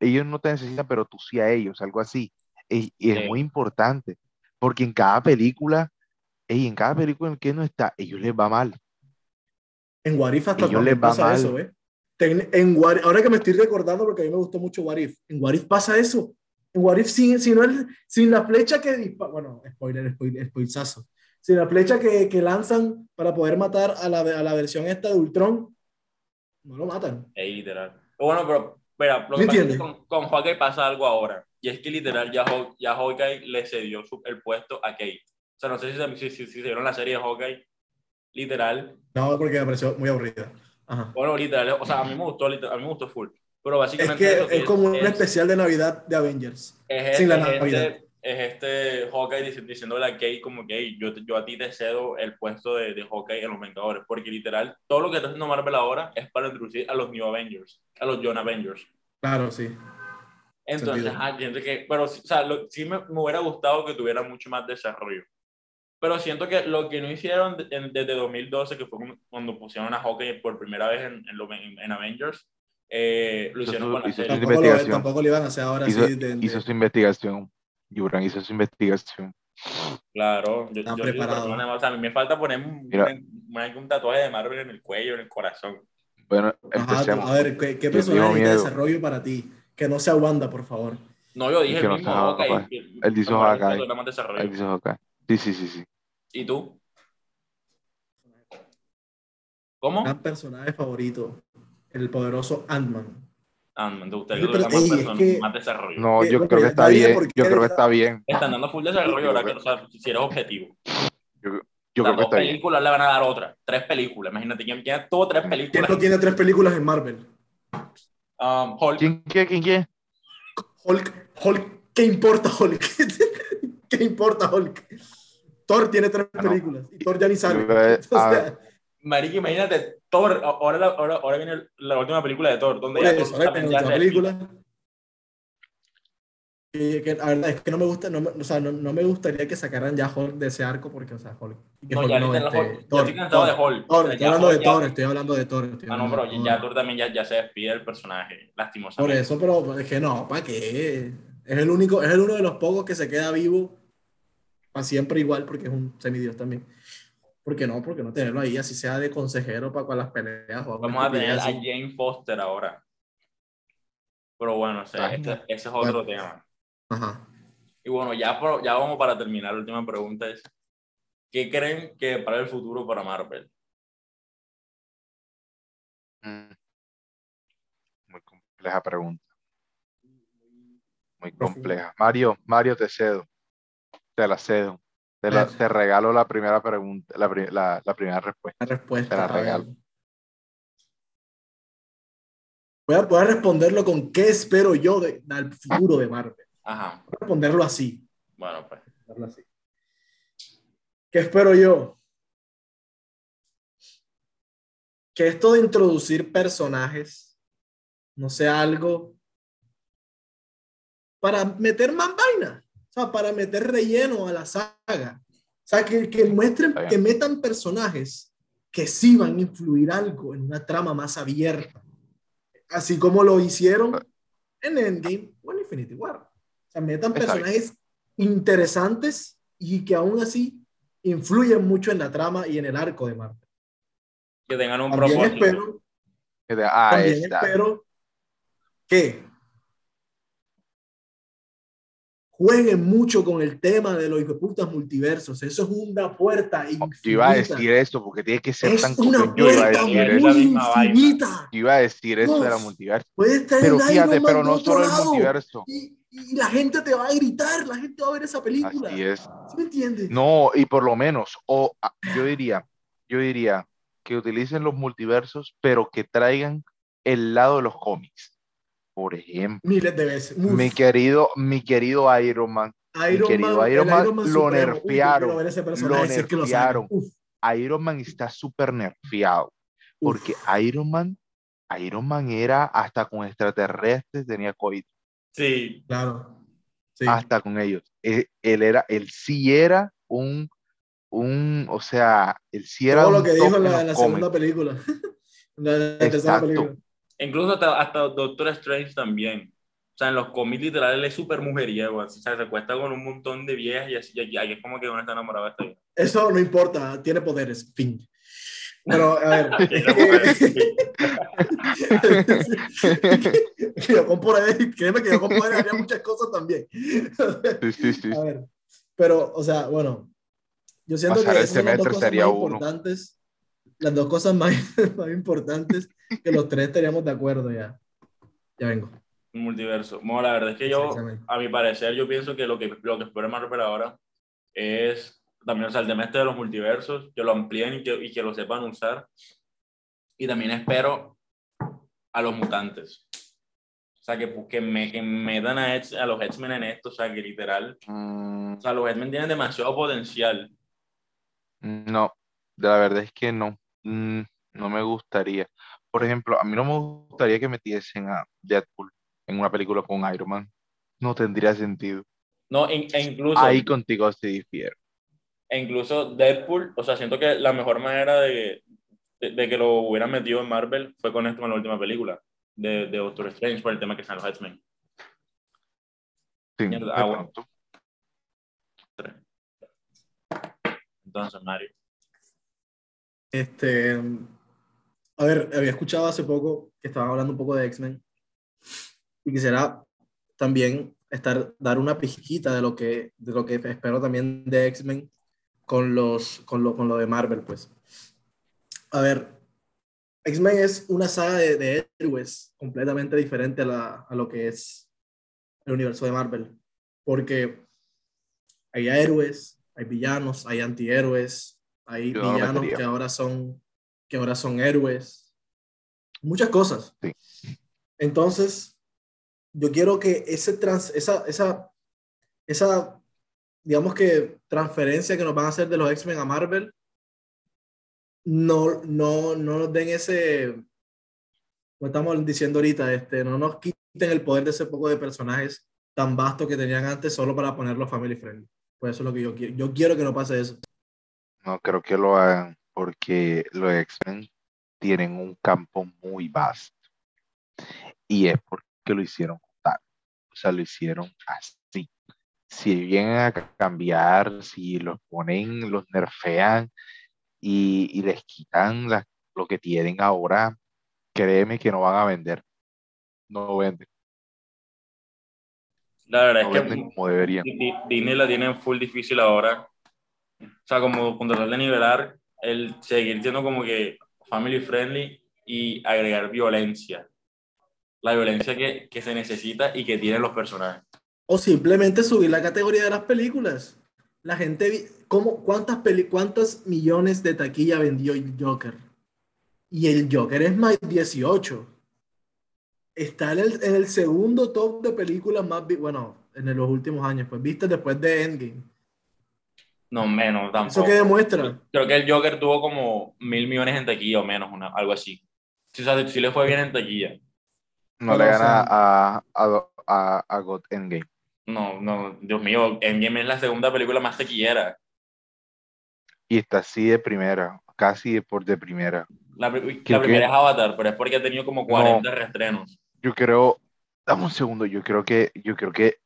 A: ellos no te necesitan, pero tú sí a ellos, algo así. Y, y es
B: Sí.
A: muy importante, porque en cada película, y en cada película en que no está, ellos les va mal.
C: En What If hasta
A: Ellos les va
C: pasa
A: mal.
C: eso, ¿eh? Ten- En What If- ahora que me estoy recordando, porque a mí me gustó mucho What If, en What If pasa eso. En What If, sin, si no es- sin la flecha que dispara, bueno, spoiler, spoiler, spoilazo. Sin la flecha que, que lanzan para poder matar a la, a la versión esta de Ultron, no lo matan.
B: Ey, literal. Pero bueno, pero, lo que
C: ¿Me
B: pasa es que
C: entiendes?
B: con, con Hawkeye pasa algo ahora. Y es que literal ya, Haw- ya Hawkeye le cedió su- el puesto a Kate. O sea, no sé si, se- si, si, si se vieron la serie de Hawkeye. Literal.
C: No, porque me pareció muy aburrida. Ajá.
B: Bueno, literal. O sea, a mí me gustó, literal, a mí me gustó full. Pero
C: Es
B: básicamente
C: que
B: eso
C: es como un
B: es-
C: especial de Navidad de Avengers.
B: es,
C: sin la
B: es
C: Navidad.
B: este, es este Hawkeye dic- diciéndole a Kate como que "Ey, yo, yo a ti te cedo el puesto de, de Hawkeye en los Vengadores. Porque literal, todo lo que está haciendo Marvel ahora es para introducir a los New Avengers, a los John Avengers.
C: Claro, sí.
B: Entonces, ah, siento que, pero sí, o sea, lo- sí me, me hubiera gustado que tuviera mucho más desarrollo. Pero siento que lo que no hicieron de- en- desde 2012, que fue cuando pusieron a Hawkeye por primera vez en, en, lo- en- en Avengers, eh, lo
A: Hizo
B: hicieron
A: su-
B: con la
A: hizo
B: serie.
C: Tampoco lo,
A: investigación.
C: tampoco lo iban a hacer ahora
A: Hizo,
C: sí. de- de-
A: hizo su investigación. Yuran hizo su investigación.
B: Claro, yo, yo soy
C: preparados.
B: persona, o sea, a mí me falta poner un, un- un tatuaje de Marvel en el cuello, en el corazón.
A: Bueno,
C: Ajá,
A: empecemos.
C: a ver, ¿qué, personaje de desarrollo para ti? Que no sea Wanda, por favor.
B: No, yo dije
A: que
B: el
A: no
B: mismo
A: sea
B: Hawkeye.
A: Él
B: que
A: Hawkeye. Ahí dice Hawkeye. Sí, sí, sí, sí.
B: ¿Y tú? ¿Cómo?
C: Gran personaje favorito, el poderoso Ant-Man.
B: Ant-Man, ¿te gustaría
C: Sí,
B: que
C: pero,
B: más,
C: ey, es
B: persona-
C: que-
B: más desarrollo?
A: No,
C: Eh,
A: yo creo que está
C: bien,
A: Yo creo que está bien.
B: Están dando full desarrollo ahora que, o sea, si eres objetivo.
A: Yo, yo
B: Las
A: creo que
B: dos
A: está bien.
B: películas le van a dar otra. Tres películas. Imagínate, ¿quién, quién tuvo tres
C: ¿Quién
B: películas?
C: no tiene tres películas en Marvel?
B: Um, Hulk.
A: ¿Quién qué? ¿Quién qué?
C: Hulk, Hulk, ¿qué importa Hulk? ¿Qué importa Hulk? Thor tiene tres
A: Ah, no.
C: películas y Thor ya ni sale.
A: Eh,
C: O
A: a
C: sea,
A: ver.
B: Marica, imagínate, Thor. Ahora, ahora, ahora viene la última película de Thor, donde
C: por
B: ya
C: eso,
B: Thor
C: ahora película. Y que la verdad es que no me gusta, no, o sea, no, no me gustaría que sacaran ya Hulk de ese arco porque, o sea, Hulk. que
B: No,
C: Hulk
B: ya
C: no, este,
B: Hulk.
C: Thor,
B: estoy cansado de
C: Thor,
B: Hulk.
C: Thor, estoy hablando de
B: ya-
C: Thor, estoy hablando de Thor. estoy
B: Ah, no, pero ya
C: Thor.
B: Thor también ya, ya se despide del personaje,
C: Por
B: lastimosamente.
C: eso, pero es que no, ¿para qué? Es el único, es el uno de los pocos que se queda vivo para siempre igual, porque es un semidios también. ¿Por qué no? Porque no tenerlo ahí, así sea de consejero para con las peleas. o
B: Vamos a tener a. Jane Foster ahora. Pero bueno, o sea,
A: Ay,
B: este- ese es otro
C: Bueno.
B: tema.
C: Ajá.
B: Y bueno, ya, por- ya vamos para terminar. La última pregunta es: ¿qué creen que para el futuro para Marvel?
A: Mm. Muy compleja pregunta. Muy compleja. Mario, Mario, te cedo. Te la cedo. Te, la-
C: Gracias.
A: te regalo la primera pregunta, la, la- la primera respuesta.
C: La respuesta.
A: Te la regalo.
C: Voy a poder responderlo con qué espero yo de- del futuro de Marvel.
B: Ajá,
C: Voy a responderlo así.
B: bueno, pues.
C: así. ¿Qué espero yo? Que esto de introducir personajes no sea algo para meter más vaina, o sea, para meter relleno a la saga. O sea, que, que muestren, que metan personajes que sí van a influir algo en una trama más abierta. Así como lo hicieron en Endgame o en Infinity War. O sea, metan personajes interesantes y que aún así influyen mucho en la trama y en el arco de Marvel.
B: Que tengan un
C: También
B: propósito.
C: espero,
A: Que te- Ah,
C: también
A: está.
C: espero que jueguen mucho con el tema de los hijueputas multiversos. Eso es una puerta infinita.
A: Yo iba a decir eso porque tiene que ser
C: es
A: tan
C: una.
A: Yo iba a
C: puerta
A: decir
B: es
A: eso.
C: infinita.
A: Yo iba a decir eso de la
C: Dios.
A: multiverso.
C: Puede estar
A: Pero
C: en
A: fíjate, pero no solo el multiverso.
C: Y, y la gente te va a gritar, la gente va a ver esa película.
A: Así es.
C: ¿Sí me entiendes?
A: No, y por lo menos, o yo diría, yo diría que utilicen los multiversos, pero que traigan el lado de los cómics. Por ejemplo,
C: Miles de veces. Uf,
A: mi querido, mi querido Iron Man,
C: Iron
A: querido
C: Man,
A: Iron Man lo
C: supremo. Uy, yo quiero
A: nerfearon,
C: lo
A: nerfearon. Iron Man está súper nerfeado,
C: uf.
A: porque Iron Man, Iron Man era hasta con extraterrestres, tenía COVID,
B: Sí,
C: Claro. Sí.
A: hasta con ellos. Él, él era, él sí era un, un, o sea, él sí era
C: Todo lo que dijo en la, segunda película. En la, la tercera
A: Exacto.
C: película.
B: Incluso hasta, hasta Doctor Strange también. O sea, en los cómics literales él es súper mujeriego, así, o sea, se acuesta con un montón de viejas y así, y ahí es como que uno está enamorado de esta vieja.
C: Eso no importa, tiene poderes, fin. Pero, a ver. que yo con poderes, créeme que yo con poderes haría muchas cosas también.
A: Sí, sí, sí.
C: A ver, pero, o sea, bueno, yo siento
A: Pasar
C: que
A: el
C: esas son dos cosas
A: sería
C: más
A: uno.
C: importantes, las dos cosas más, más importantes que los tres estaríamos de acuerdo ya. Ya vengo.
B: multiverso. Bueno, la verdad es que yo, a mi parecer, yo pienso que lo que, lo que espero Marvel ahora es también, o sea, el tema este de los multiversos, que lo amplíen y que, y que lo sepan usar. Y también espero a los mutantes. O sea, que, que, me, que metan a, X- a los X-Men en esto, o sea, que literal,
A: Mm,
B: o sea, los X-Men tienen demasiado potencial.
A: No, la verdad es que no, Mm, no me gustaría. Por ejemplo, a mí no me gustaría que metiesen a Deadpool en una película con Iron Man. No tendría sentido.
B: No, e, e incluso,
A: Ahí contigo se difiere.
B: e incluso Deadpool, o sea, siento que la mejor manera de, de, de que lo hubieran metido en Marvel fue con esto, con la última película de, de Doctor Strange, por el tema que están los X-Men.
A: Sí,
B: ah, bueno. Entonces, Mario.
C: Este, a ver, había escuchado hace poco que estaban hablando un poco de X-Men y quisiera también estar, dar una pizquita de lo que, de lo que espero también de X-Men con, los, con, lo, con lo de Marvel, pues. A ver, X-Men es una saga de, de héroes completamente diferente a, a lo que es el universo de Marvel, porque hay héroes, hay villanos, hay antihéroes, hay
A: Yo
C: villanos que ahora son que ahora son héroes, muchas cosas.
A: Sí.
C: Entonces, yo quiero que ese trans, esa, esa, esa, digamos que transferencia que nos van a hacer de los X-Men a Marvel, no, no, no nos den ese, como estamos diciendo ahorita, este, no nos quiten el poder de ese poco de personajes tan vastos que tenían antes solo para ponerlos family friendly. Pues eso es lo que yo quiero. Yo quiero que no pase eso.
A: No creo que lo hagan porque los X-Men tienen un campo muy vasto. Y es porque lo hicieron tal. O sea, lo hicieron así. Si vienen a ca- cambiar, si los ponen, los nerfean y, y les quitan la- lo que tienen ahora, créeme que no van a vender. No venden.
B: La verdad
A: No
B: es que
A: venden como deberían.
B: Di- Di- Disney la tiene full difícil ahora. O sea, como con tratar de nivelar el seguir siendo como que family friendly y agregar violencia. La violencia que, que se necesita y que tienen los personajes.
C: O simplemente subir la categoría de las películas. La gente, ¿cómo, cuántas, peli, ¿cuántos millones de taquilla vendió el Joker? Y el Joker es más 18. Está en el, en el segundo top de películas más, bueno, en los últimos años, pues viste después de Endgame.
B: No, menos
C: ¿Eso
B: tampoco.
C: qué demuestra?
B: Creo que el Joker tuvo como mil millones en taquilla o menos, una, algo así. Sí, o sea, sí le fue bien en taquilla.
A: No
C: Pero,
A: le gana a, a, a, a God Endgame.
B: No, no, Dios mío, Endgame es la segunda película más taquillera.
A: Y está así de primera, casi de por de primera.
B: La, la primera
A: que-
B: es Avatar, pero es porque ha tenido como 40 reestrenos.
A: Yo creo, dame un segundo, yo creo que, yo creo que,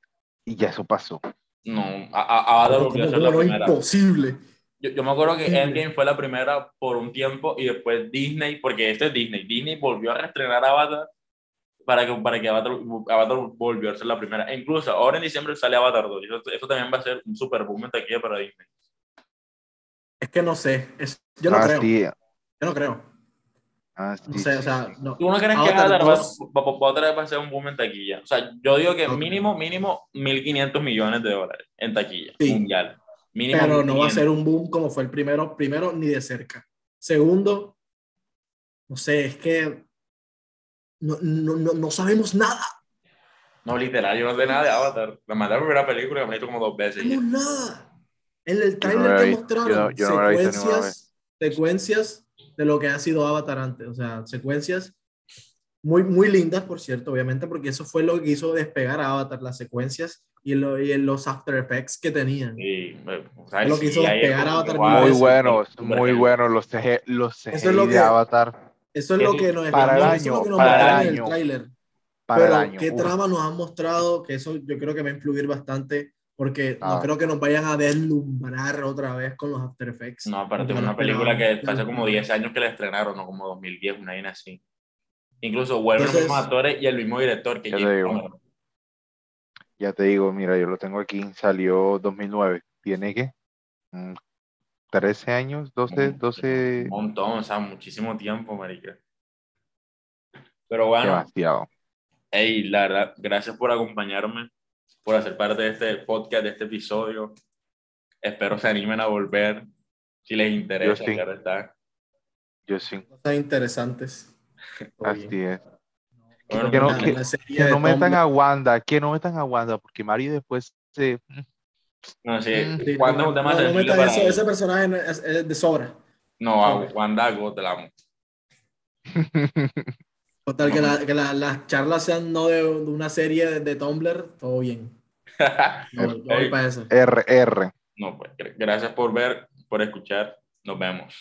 A: y ya eso pasó.
B: No, a- a- Avatar
C: ¿Cómo,
B: volvió a ser la primera.
C: Imposible.
B: Yo, yo me acuerdo que. Endgame fue la primera por un tiempo y después Disney, porque este es Disney, Disney volvió a reestrenar Avatar para que, para que Avatar, Avatar volvió a ser la primera. E incluso ahora en diciembre sale Avatar 2. y Eso, eso también va a ser un super boom en taquilla para Disney.
C: Es que no sé. es- yo no
A: Ah,
C: creo. Yo no creo.
A: Ah,
C: No
A: sí,
C: sé,
A: sí,
C: o sea, no.
B: ¿Tú no crees que
C: Avatar
B: va,
C: 2,
B: va- va- otra vez va a ser un boom en taquilla? O sea, yo digo que
C: Ok.
B: mínimo, mínimo 1.500 millones de dólares en taquilla
C: Sí.
B: mundial. Mínimo
C: pero no va a
B: 1.500.
C: ser un boom como fue el primero, primero ni de cerca. Segundo, no sé, es que no, no, no, no sabemos nada,
B: No, literal, yo no sé nada de Avatar. La mandé a la primera película y me he visto como dos
C: no
B: veces.
C: sabemos nada. En el
A: no
C: trailer te mostraron
A: no- no
C: secuencias, secuencias de lo que ha sido Avatar antes, o sea, secuencias muy, muy lindas, por cierto, obviamente, porque eso fue lo que hizo despegar a Avatar, las secuencias y, lo- y los After Effects que tenían.
B: Sí, o sea,
C: lo que hizo despegar
B: como
C: Avatar
A: Muy buenos, muy buenos los CG, los CGI
C: Eso es lo
A: de
C: que-
A: Avatar
C: Eso es lo que nos
A: para el
C: eso es lo
A: año,
C: que nos
A: para el año.
C: el tráiler.
A: para
C: Pero
A: el año.
C: qué
A: Uf,
C: trama nos han mostrado, que eso yo creo que va a influir bastante, porque no
A: Ah.
C: creo que nos vayan a deslumbrar otra vez con los After Effects.
B: No, aparte
C: no
B: una película que hace como 10 años que la estrenaron, no como 2010, una vaina así. Incluso vuelven los mismos actores y el mismo director que
A: Ya te
B: James
A: digo. Ya te digo, mira, yo lo tengo aquí, salió 2009. ¿Tiene? Mm, 13 años, 12, 12,
B: Un montón, o sea, muchísimo tiempo, marica. Pero bueno,
A: demasiado.
B: hey, la verdad, gracias por acompañarme, por hacer parte de este podcast, de este episodio. Espero se animen a volver, si les interesa,
A: sí.
B: claro está.
A: Yo sí,
C: Cosas interesantes.
A: Así es.
B: Bueno,
A: que no- que- Que no metan a Wanda, que no metan a Wanda, porque Mario después se...
B: No, sí,
C: sí,
B: Wanda es
C: no,
B: un tema
C: no, no metan
B: para
C: eso, ese personaje es, es de sobra.
B: No, a. Wanda Go te la amo.
C: Total, que, la- que la- las charlas sean no de, de una serie de, de Tumblr, todo bien. Yo voy para eso.
A: R, R.
B: No, pues, gr- gracias por ver, por escuchar. Nos vemos.